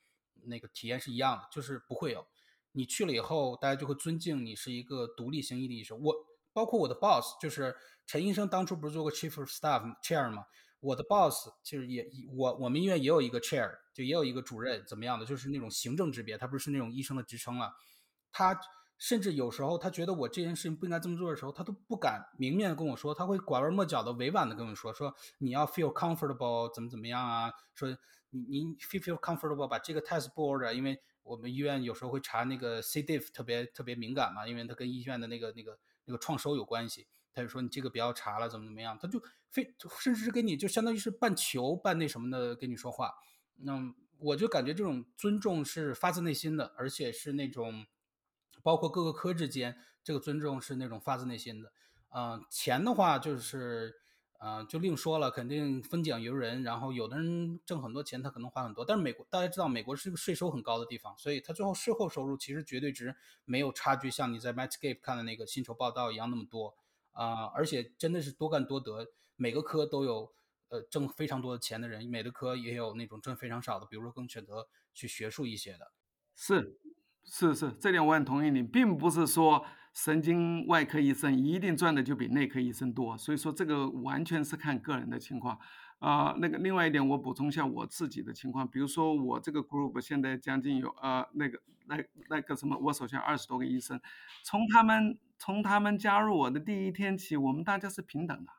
那个体验是一样的，就是不会有。你去了以后，大家就会尊敬你是一个独立行医的医生。我。包括我的 boss，就是陈医生，当初不是做过 chief of staff chair 吗？我的 boss 就是也我我们医院也有一个 chair，就也有一个主任，怎么样的，就是那种行政级别，他不是那种医生的职称了。他甚至有时候他觉得我这件事情不应该这么做的时候，他都不敢明面跟我说，他会拐弯抹角的委婉的跟我说，说你要 feel comfortable，怎么怎么样啊？说你你 feel feel comfortable 把这个 test board，因为我们医院有时候会查那个 C diff 特别特别敏感嘛，因为它跟医院的那个那个。那个创收有关系，他就说你这个不要查了，怎么怎么样，他就非甚至是跟你就相当于是半求半那什么的跟你说话，那我就感觉这种尊重是发自内心的，而且是那种包括各个科之间这个尊重是那种发自内心的，嗯，钱的话就是。嗯，就另说了，肯定分奖由人，然后有的人挣很多钱，他可能花很多。但是美国大家知道，美国是个税收很高的地方，所以他最后税后收入其实绝对值没有差距，像你在 Medscape 看的那个薪酬报道一样那么多啊！而且真的是多干多得，每个科都有呃挣非常多的钱的人，每个科也有那种挣非常少的，比如说更选择去学术一些的。是是是，这点我很同意你，并不是说。神经外科医生一定赚的就比内科医生多，所以说这个完全是看个人的情况啊。那个另外一点，我补充一下我自己的情况，比如说我这个 group 现在将近有呃那个那那个什么，我手下二十多个医生，从他们从他们加入我的第一天起，我们大家是平等的，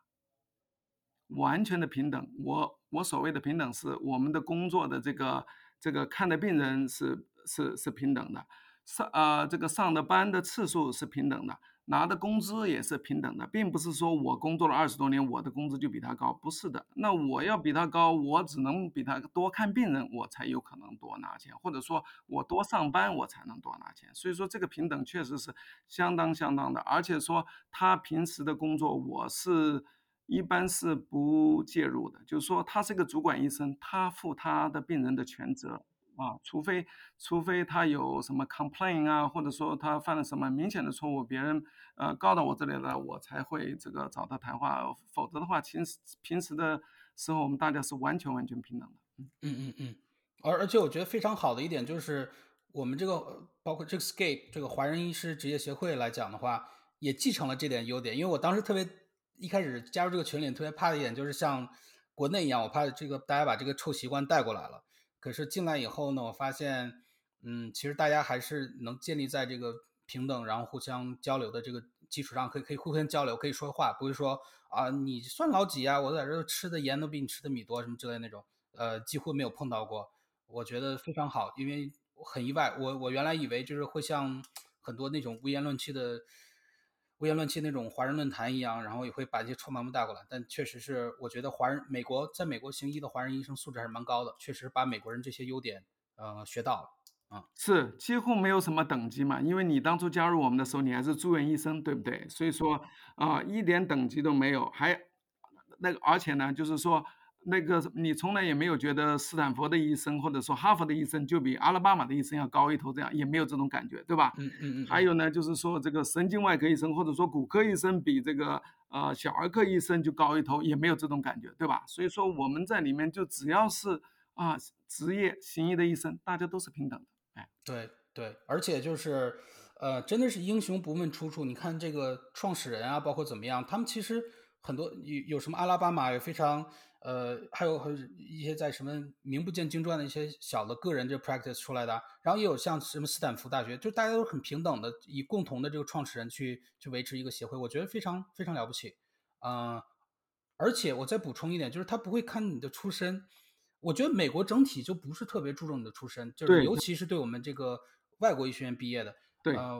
完全的平等。我我所谓的平等是我们的工作的这个这个看的病人是是是平等的。上呃，这个上的班的次数是平等的，拿的工资也是平等的，并不是说我工作了二十多年，我的工资就比他高，不是的。那我要比他高，我只能比他多看病人，我才有可能多拿钱，或者说我多上班，我才能多拿钱。所以说这个平等确实是相当相当的，而且说他平时的工作，我是一般是不介入的，就是说他是个主管医生，他负他的病人的全责。啊，除非除非他有什么 complain 啊，或者说他犯了什么明显的错误，别人呃告到我这里来，我才会这个找他谈话。否则的话，平时平时的时候，我们大家是完全完全平等的。嗯嗯嗯。而而且我觉得非常好的一点就是，我们这个包括这个 Scape 这个华人医师职业协会来讲的话，也继承了这点优点。因为我当时特别一开始加入这个群里，特别怕的一点就是像国内一样，我怕这个大家把这个臭习惯带过来了。可是进来以后呢，我发现，嗯，其实大家还是能建立在这个平等，然后互相交流的这个基础上，可以可以互相交流，可以说话，不会说啊，你算老几啊？我在这吃的盐都比你吃的米多，什么之类那种，呃，几乎没有碰到过。我觉得非常好，因为很意外，我我原来以为就是会像很多那种无言论气的无言乱气那种华人论坛一样，然后也会把这些臭毛病带过来。但确实是，我觉得华人美国在美国行医的华人医生素质还是蛮高的，确实把美国人这些优点呃学到了。啊，是几乎没有什么等级嘛，因为你当初加入我们的时候，你还是住院医生，对不对？所以说啊，一点等级都没有，还那个，而且呢，就是说那个你从来也没有觉得斯坦福的医生或者说哈佛的医生就比阿拉巴马的医生要高一头，这样也没有这种感觉，对吧？嗯嗯嗯。还有呢，就是说这个神经外科医生或者说骨科医生比这个呃小儿科医生就高一头，也没有这种感觉，对吧？所以说我们在里面就只要是啊职业行医的医生，大家都是平等的。哎对对，而且就是，呃，真的是英雄不问出处。你看这个创始人啊，包括怎么样，他们其实很多有有什么阿拉巴马有非常，呃，还有一些在什么名不见经传的一些小的个人这 practice 出来的，然后也有像什么斯坦福大学，就大家都很平等的，以共同的这个创始人去去维持一个协会，我觉得非常非常了不起。嗯，而且我再补充一点，就是他不会看你的出身。我觉得美国整体就不是特别注重你的出身，就是尤其是对我们这个外国医学院毕业的。对，呃，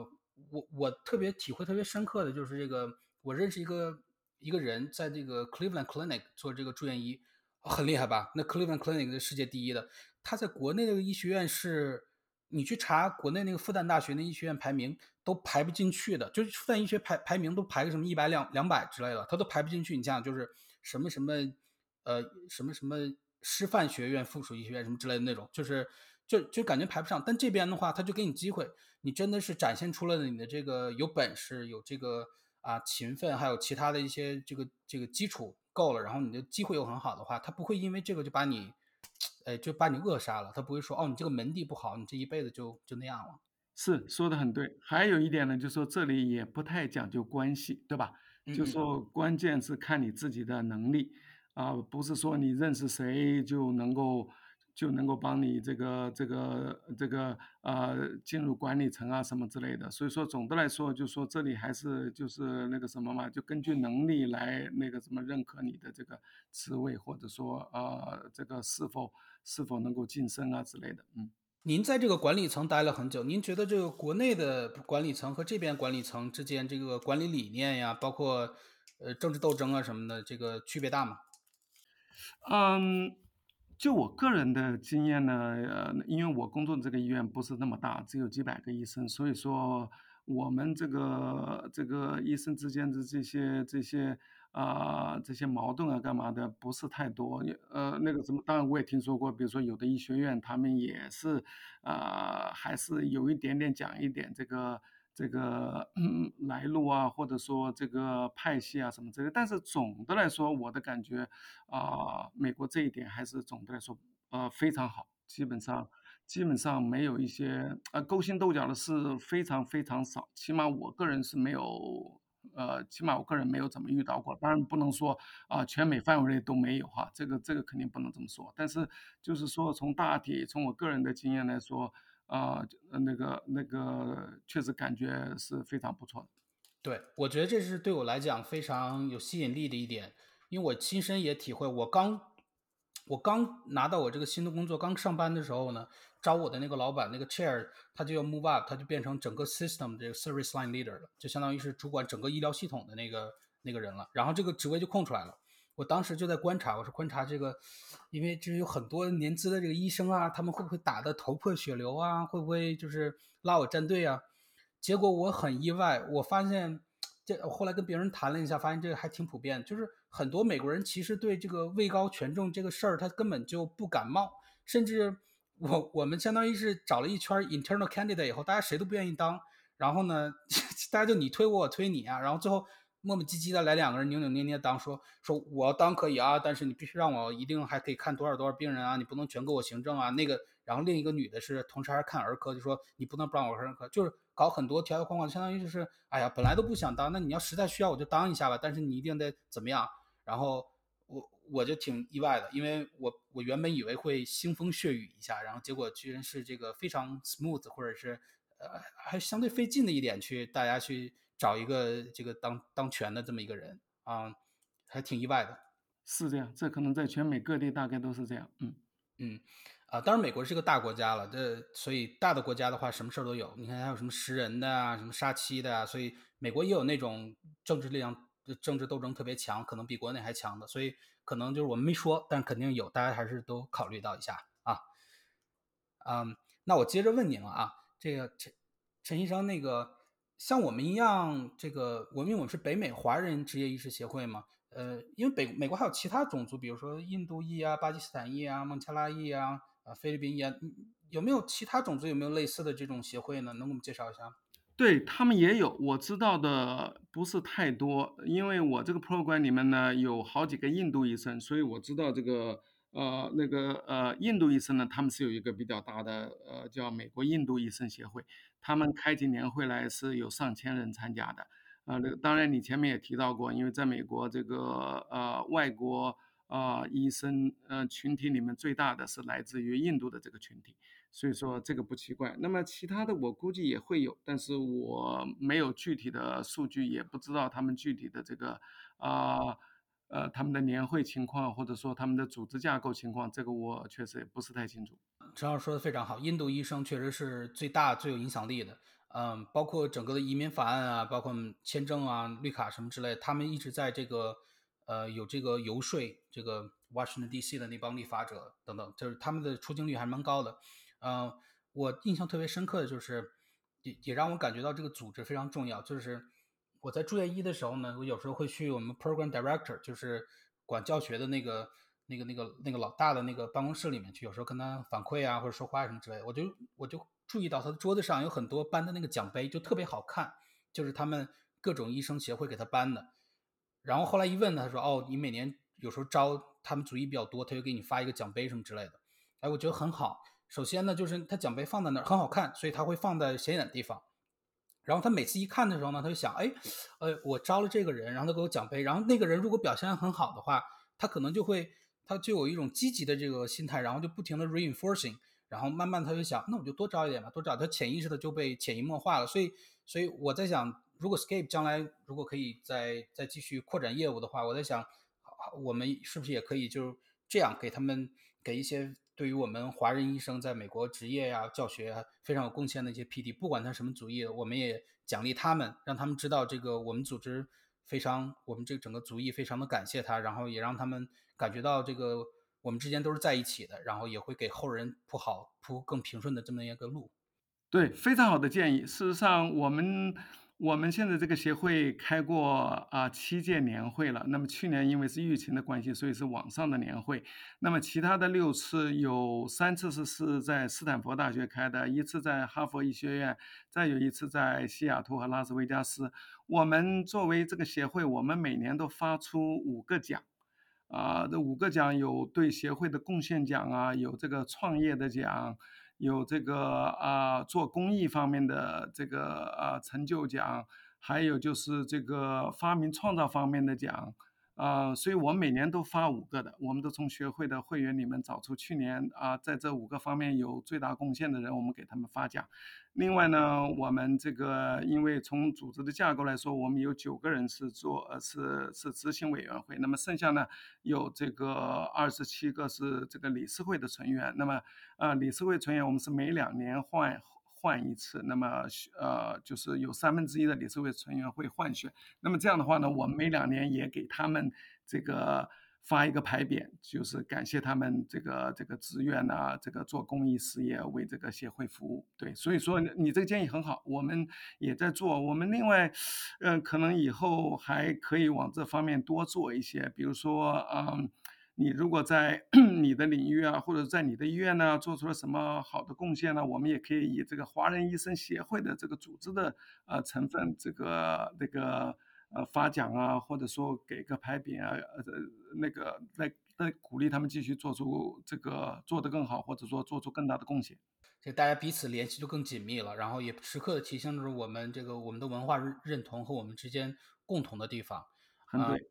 我我特别体会特别深刻的就是这个，我认识一个一个人，在这个 Cleveland Clinic 做这个住院医，很厉害吧？那 Cleveland Clinic 是世界第一的，他在国内的医学院是，你去查国内那个复旦大学那医学院排名都排不进去的，就是复旦医学排排名都排个什么一百两两百之类的，他都排不进去。你想想，就是什么什么，呃，什么什么。师范学院附属医学院什么之类的那种，就是就就感觉排不上。但这边的话，他就给你机会，你真的是展现出了你的这个有本事，有这个啊勤奋，还有其他的一些这个这个基础够了，然后你的机会又很好的话，他不会因为这个就把你，哎，就把你扼杀了。他不会说哦，你这个门第不好，你这一辈子就就那样了。是说的很对。还有一点呢，就是说这里也不太讲究关系，对吧？就说关键是看你自己的能力。啊，不是说你认识谁就能够就能够帮你这个这个这个呃进入管理层啊什么之类的。所以说总的来说，就说这里还是就是那个什么嘛，就根据能力来那个什么认可你的这个职位，或者说呃这个是否是否能够晋升啊之类的。嗯，您在这个管理层待了很久，您觉得这个国内的管理层和这边管理层之间这个管理理念呀，包括呃政治斗争啊什么的，这个区别大吗？嗯，就我个人的经验呢，呃，因为我工作的这个医院不是那么大，只有几百个医生，所以说我们这个这个医生之间的这些这些啊这些矛盾啊干嘛的不是太多。呃，那个什么，当然我也听说过，比如说有的医学院他们也是，呃，还是有一点点讲一点这个。这个嗯来路啊，或者说这个派系啊什么之类，但是总的来说，我的感觉啊，美国这一点还是总的来说呃非常好，基本上基本上没有一些呃勾心斗角的事非常非常少，起码我个人是没有呃，起码我个人没有怎么遇到过。当然不能说啊全美范围内都没有哈，这个这个肯定不能这么说。但是就是说从大体从我个人的经验来说。啊，那个那个，确实感觉是非常不错的。对，我觉得这是对我来讲非常有吸引力的一点，因为我亲身也体会。我刚我刚拿到我这个新的工作，刚上班的时候呢，招我的那个老板那个 chair，他就要 move up，他就变成整个 system 这个 service line leader 了，就相当于是主管整个医疗系统的那个那个人了。然后这个职位就空出来了。我当时就在观察，我是观察这个，因为就是有很多年资的这个医生啊，他们会不会打的头破血流啊？会不会就是拉我站队啊？结果我很意外，我发现这后来跟别人谈了一下，发现这个还挺普遍，就是很多美国人其实对这个位高权重这个事儿，他根本就不感冒，甚至我我们相当于是找了一圈 internal candidate 以后，大家谁都不愿意当，然后呢，大家就你推我，我推你啊，然后最后。磨磨唧唧的来两个人扭扭捏捏当说说我要当可以啊，但是你必须让我一定还可以看多少多少病人啊，你不能全给我行政啊。那个，然后另一个女的是同时还是看儿科，就说你不能不让我看儿科，就是搞很多条条框框，相当于就是哎呀，本来都不想当，那你要实在需要我就当一下吧，但是你一定得怎么样？然后我我就挺意外的，因为我我原本以为会腥风血雨一下，然后结果居然是这个非常 smooth，或者是呃还相对费劲的一点去大家去。找一个这个当当权的这么一个人啊，还挺意外的。是这样，这可能在全美各地大概都是这样。嗯嗯，啊，当然美国是个大国家了，这所以大的国家的话，什么事儿都有。你看还有什么食人的啊，什么杀妻的啊，所以美国也有那种政治力量、政治斗争特别强，可能比国内还强的。所以可能就是我们没说，但肯定有，大家还是都考虑到一下啊。嗯，那我接着问您了啊，这个陈陈医生，那个像我们一样，这个我因为我们是北美华人职业医师协会嘛。呃，因为北美国还有其他种族，比如说印度裔啊、巴基斯坦裔啊、孟加拉裔啊、啊菲律宾裔啊，有没有其他种族有没有类似的这种协会呢？能给我们介绍一下？对他们也有，我知道的不是太多，因为我这个 program 里面呢有好几个印度医生，所以我知道这个呃那个呃印度医生呢，他们是有一个比较大的呃叫美国印度医生协会，他们开起年会来是有上千人参加的。啊，那当然，你前面也提到过，因为在美国这个呃外国啊医生呃群体里面最大的是来自于印度的这个群体，所以说这个不奇怪。那么其他的我估计也会有，但是我没有具体的数据，也不知道他们具体的这个啊呃他们的年会情况，或者说他们的组织架构情况，这个我确实也不是太清楚。陈老师说的非常好，印度医生确实是最大最有影响力的。嗯，包括整个的移民法案啊，包括签证啊、绿卡什么之类，他们一直在这个呃有这个游说这个 Washington D.C. 的那帮立法者等等，就是他们的出镜率还是蛮高的。嗯，我印象特别深刻的就是，也也让我感觉到这个组织非常重要。就是我在住院医的时候呢，我有时候会去我们 Program Director，就是管教学的那个那个那个那个老大的那个办公室里面去，有时候跟他反馈啊或者说话什么之类的，我就我就。注意到他的桌子上有很多颁的那个奖杯，就特别好看，就是他们各种医生协会给他颁的。然后后来一问，他说：“哦，你每年有时候招他们组医比较多，他就给你发一个奖杯什么之类的。”哎，我觉得很好。首先呢，就是他奖杯放在那儿很好看，所以他会放在显眼的地方。然后他每次一看的时候呢，他就想：“哎，呃，我招了这个人，然后他给我奖杯。然后那个人如果表现很好的话，他可能就会他就有一种积极的这个心态，然后就不停的 reinforcing。”然后慢慢他就想，那我就多招一点吧，多招。他潜意识的就被潜移默化了。所以，所以我在想，如果 Scape 将来如果可以再再继续扩展业务的话，我在想，我们是不是也可以就这样给他们给一些对于我们华人医生在美国职业呀、教学啊非常有贡献的一些 PD，不管他什么主义，我们也奖励他们，让他们知道这个我们组织非常，我们这整个族裔非常的感谢他，然后也让他们感觉到这个。我们之间都是在一起的，然后也会给后人铺好、铺更平顺的这么一个路。对，非常好的建议。事实上，我们我们现在这个协会开过啊七届年会了。那么去年因为是疫情的关系，所以是网上的年会。那么其他的六次有三次是是在斯坦福大学开的，一次在哈佛医学院，再有一次在西雅图和拉斯维加斯。我们作为这个协会，我们每年都发出五个奖。啊，这五个奖有对协会的贡献奖啊，有这个创业的奖，有这个啊做公益方面的这个啊成就奖，还有就是这个发明创造方面的奖。啊，所以我每年都发五个的，我们都从学会的会员里面找出去年啊，在这五个方面有最大贡献的人，我们给他们发奖。另外呢，我们这个因为从组织的架构来说，我们有九个人是做呃是是执行委员会，那么剩下呢有这个二十七个是这个理事会的成员。那么啊，理事会成员我们是每两年换。换一次，那么呃，就是有三分之一的理事会成员会换选。那么这样的话呢，我们每两年也给他们这个发一个牌匾，就是感谢他们这个这个自愿啊，这个做公益事业，为这个协会服务。对，所以说你这个建议很好，我们也在做。我们另外，嗯，可能以后还可以往这方面多做一些，比如说，嗯。你如果在 你的领域啊，或者在你的医院呢，做出了什么好的贡献呢？我们也可以以这个华人医生协会的这个组织的呃成分，这个那个呃发奖啊，或者说给个牌匾啊，呃那个来来鼓励他们继续做出这个做得更好，或者说做出更大的贡献。这大家彼此联系就更紧密了，然后也时刻的提醒着我们这个我们的文化认同和我们之间共同的地方。很对。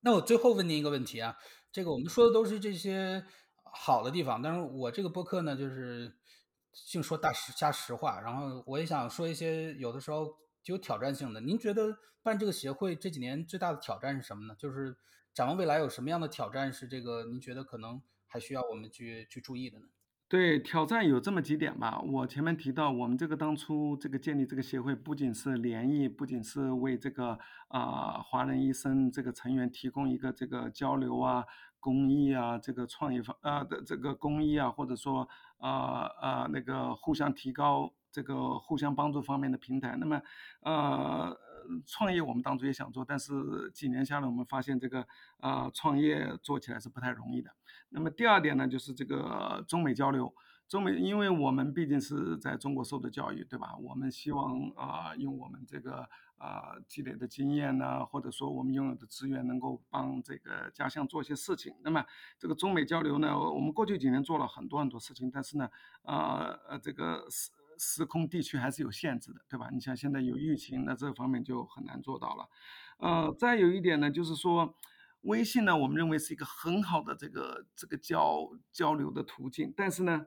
那我最后问您一个问题啊，这个我们说的都是这些好的地方，但是我这个播客呢，就是净说大实瞎实话，然后我也想说一些有的时候具有挑战性的。您觉得办这个协会这几年最大的挑战是什么呢？就是展望未来有什么样的挑战是这个您觉得可能还需要我们去去注意的呢？对，挑战有这么几点吧。我前面提到，我们这个当初这个建立这个协会，不仅是联谊，不仅是为这个啊华人医生这个成员提供一个这个交流啊、公益啊、这个创业方啊的这个公益啊，或者说啊啊那个互相提高、这个互相帮助方面的平台。那么呃创业我们当初也想做，但是几年下来，我们发现这个啊创业做起来是不太容易的。那么第二点呢，就是这个中美交流。中美，因为我们毕竟是在中国受的教育，对吧？我们希望啊，用我们这个啊积累的经验呢，或者说我们拥有的资源，能够帮这个家乡做一些事情。那么这个中美交流呢，我们过去几年做了很多很多事情，但是呢，啊呃这个是时空地区还是有限制的，对吧？你像现在有疫情，那这方面就很难做到了。呃，再有一点呢，就是说。微信呢，我们认为是一个很好的这个这个交交流的途径，但是呢，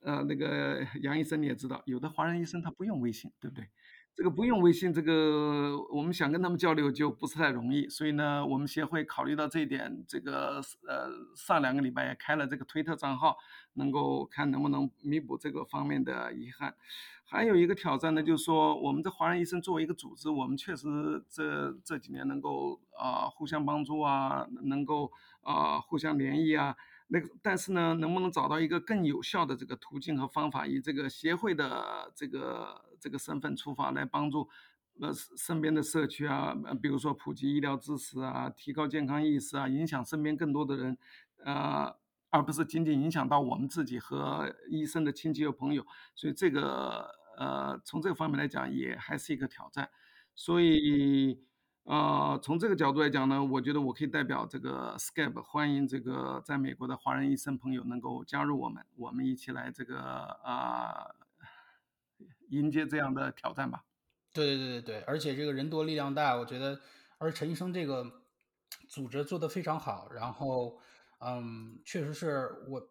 呃，那个杨医生你也知道，有的华人医生他不用微信，对不对？这个不用微信，这个我们想跟他们交流就不是太容易，所以呢，我们协会考虑到这一点，这个呃上两个礼拜也开了这个推特账号，能够看能不能弥补这个方面的遗憾。还有一个挑战呢，就是说我们这华人医生作为一个组织，我们确实这这几年能够啊互相帮助啊，能够啊互相联谊啊。那个，但是呢，能不能找到一个更有效的这个途径和方法，以这个协会的这个这个身份出发，来帮助呃身边的社区啊，比如说普及医疗知识啊，提高健康意识啊，影响身边更多的人，呃，而不是仅仅影响到我们自己和医生的亲戚和朋友。所以这个呃，从这个方面来讲，也还是一个挑战。所以。呃，从这个角度来讲呢，我觉得我可以代表这个 Skype 欢迎这个在美国的华人医生朋友能够加入我们，我们一起来这个啊迎接这样的挑战吧。对对对对对，而且这个人多力量大，我觉得，而陈医生这个组织做得非常好，然后嗯，确实是我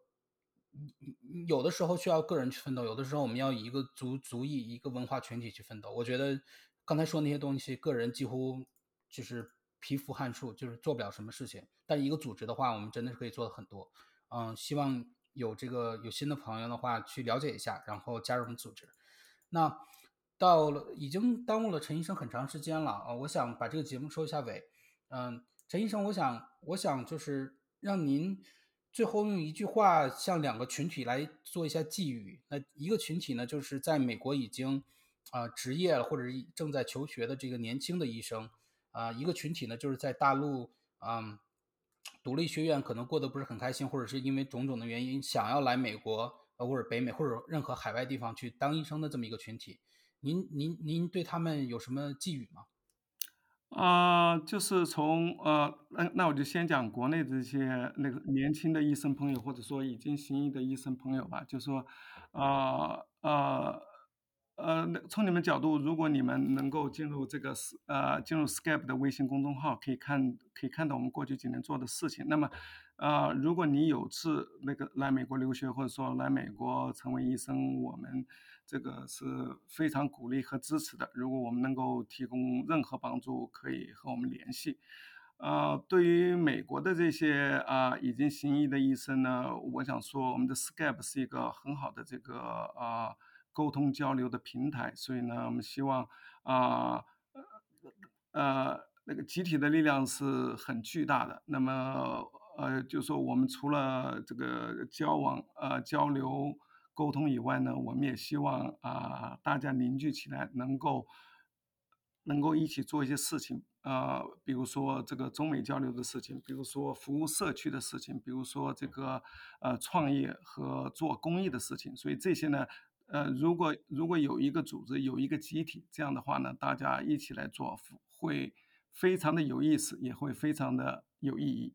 有的时候需要个人去奋斗，有的时候我们要以一个族族裔一个文化群体去奋斗。我觉得刚才说那些东西，个人几乎。就是蚍蜉撼树，就是做不了什么事情。但一个组织的话，我们真的是可以做的很多。嗯，希望有这个有新的朋友的话去了解一下，然后加入我们组织。那到了已经耽误了陈医生很长时间了啊！我想把这个节目收一下尾。嗯，陈医生，我想我想就是让您最后用一句话向两个群体来做一下寄语。那一个群体呢，就是在美国已经啊职业了或者是正在求学的这个年轻的医生。啊，一个群体呢，就是在大陆啊，读了医学院，可能过得不是很开心，或者是因为种种的原因，想要来美国，呃，或者北美，或者任何海外地方去当医生的这么一个群体。您您您对他们有什么寄语吗？啊，就是从呃，那那我就先讲国内这些那个年轻的医生朋友，或者说已经行医的医生朋友吧，就说，啊啊。呃，从你们角度，如果你们能够进入这个呃进入 Skype 的微信公众号，可以看可以看到我们过去几年做的事情。那么，呃，如果你有次那个来美国留学，或者说来美国成为医生，我们这个是非常鼓励和支持的。如果我们能够提供任何帮助，可以和我们联系。呃，对于美国的这些啊已经行医的医生呢，我想说，我们的 Skype 是一个很好的这个啊。沟通交流的平台，所以呢，我们希望啊，呃，那个集体的力量是很巨大的。那么，呃，就说我们除了这个交往、呃交流、沟通以外呢，我们也希望啊，大家凝聚起来，能够能够一起做一些事情啊，比如说这个中美交流的事情，比如说服务社区的事情，比如说这个呃创业和做公益的事情。所以这些呢。呃，如果如果有一个组织，有一个集体，这样的话呢，大家一起来做，会非常的有意思，也会非常的有意义。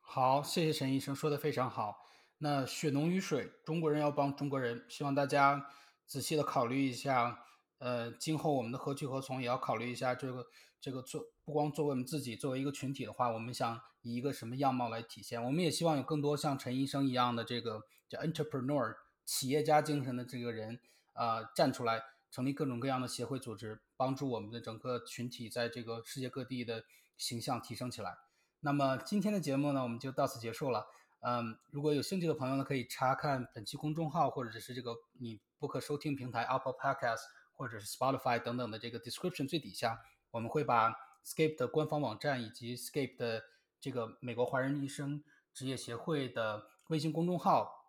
好，谢谢陈医生说的非常好。那血浓于水，中国人要帮中国人，希望大家仔细的考虑一下。呃，今后我们的何去何从，也要考虑一下这个这个做，不光作为我们自己，作为一个群体的话，我们想以一个什么样貌来体现？我们也希望有更多像陈医生一样的这个叫 entrepreneur。企业家精神的这个人啊，站出来成立各种各样的协会组织，帮助我们的整个群体在这个世界各地的形象提升起来。那么今天的节目呢，我们就到此结束了。嗯，如果有兴趣的朋友呢，可以查看本期公众号或者是这个你播客收听平台 Apple Podcast 或者是 Spotify 等等的这个 description 最底下，我们会把 Scape 的官方网站以及 Scape 的这个美国华人医生职业协会的微信公众号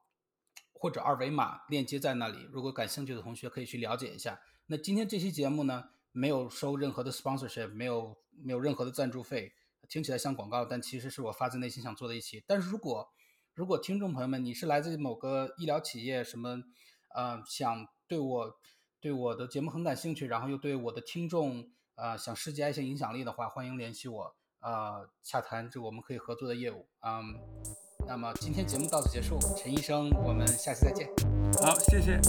或者二维码链接在那里。如果感兴趣的同学可以去了解一下。那今天这期节目呢，没有收任何的 sponsorship，没有没有任何的赞助费，听起来像广告，但其实是我发自内心想做的一期。但是如果如果听众朋友们你是来自某个医疗企业，什么呃想对我对我的节目很感兴趣，然后又对我的听众呃想施加一些影响力的话，欢迎联系我，呃洽谈这我们可以合作的业务。嗯，那么今天节目到此结束，陈医生，我们下期再见。好，谢谢。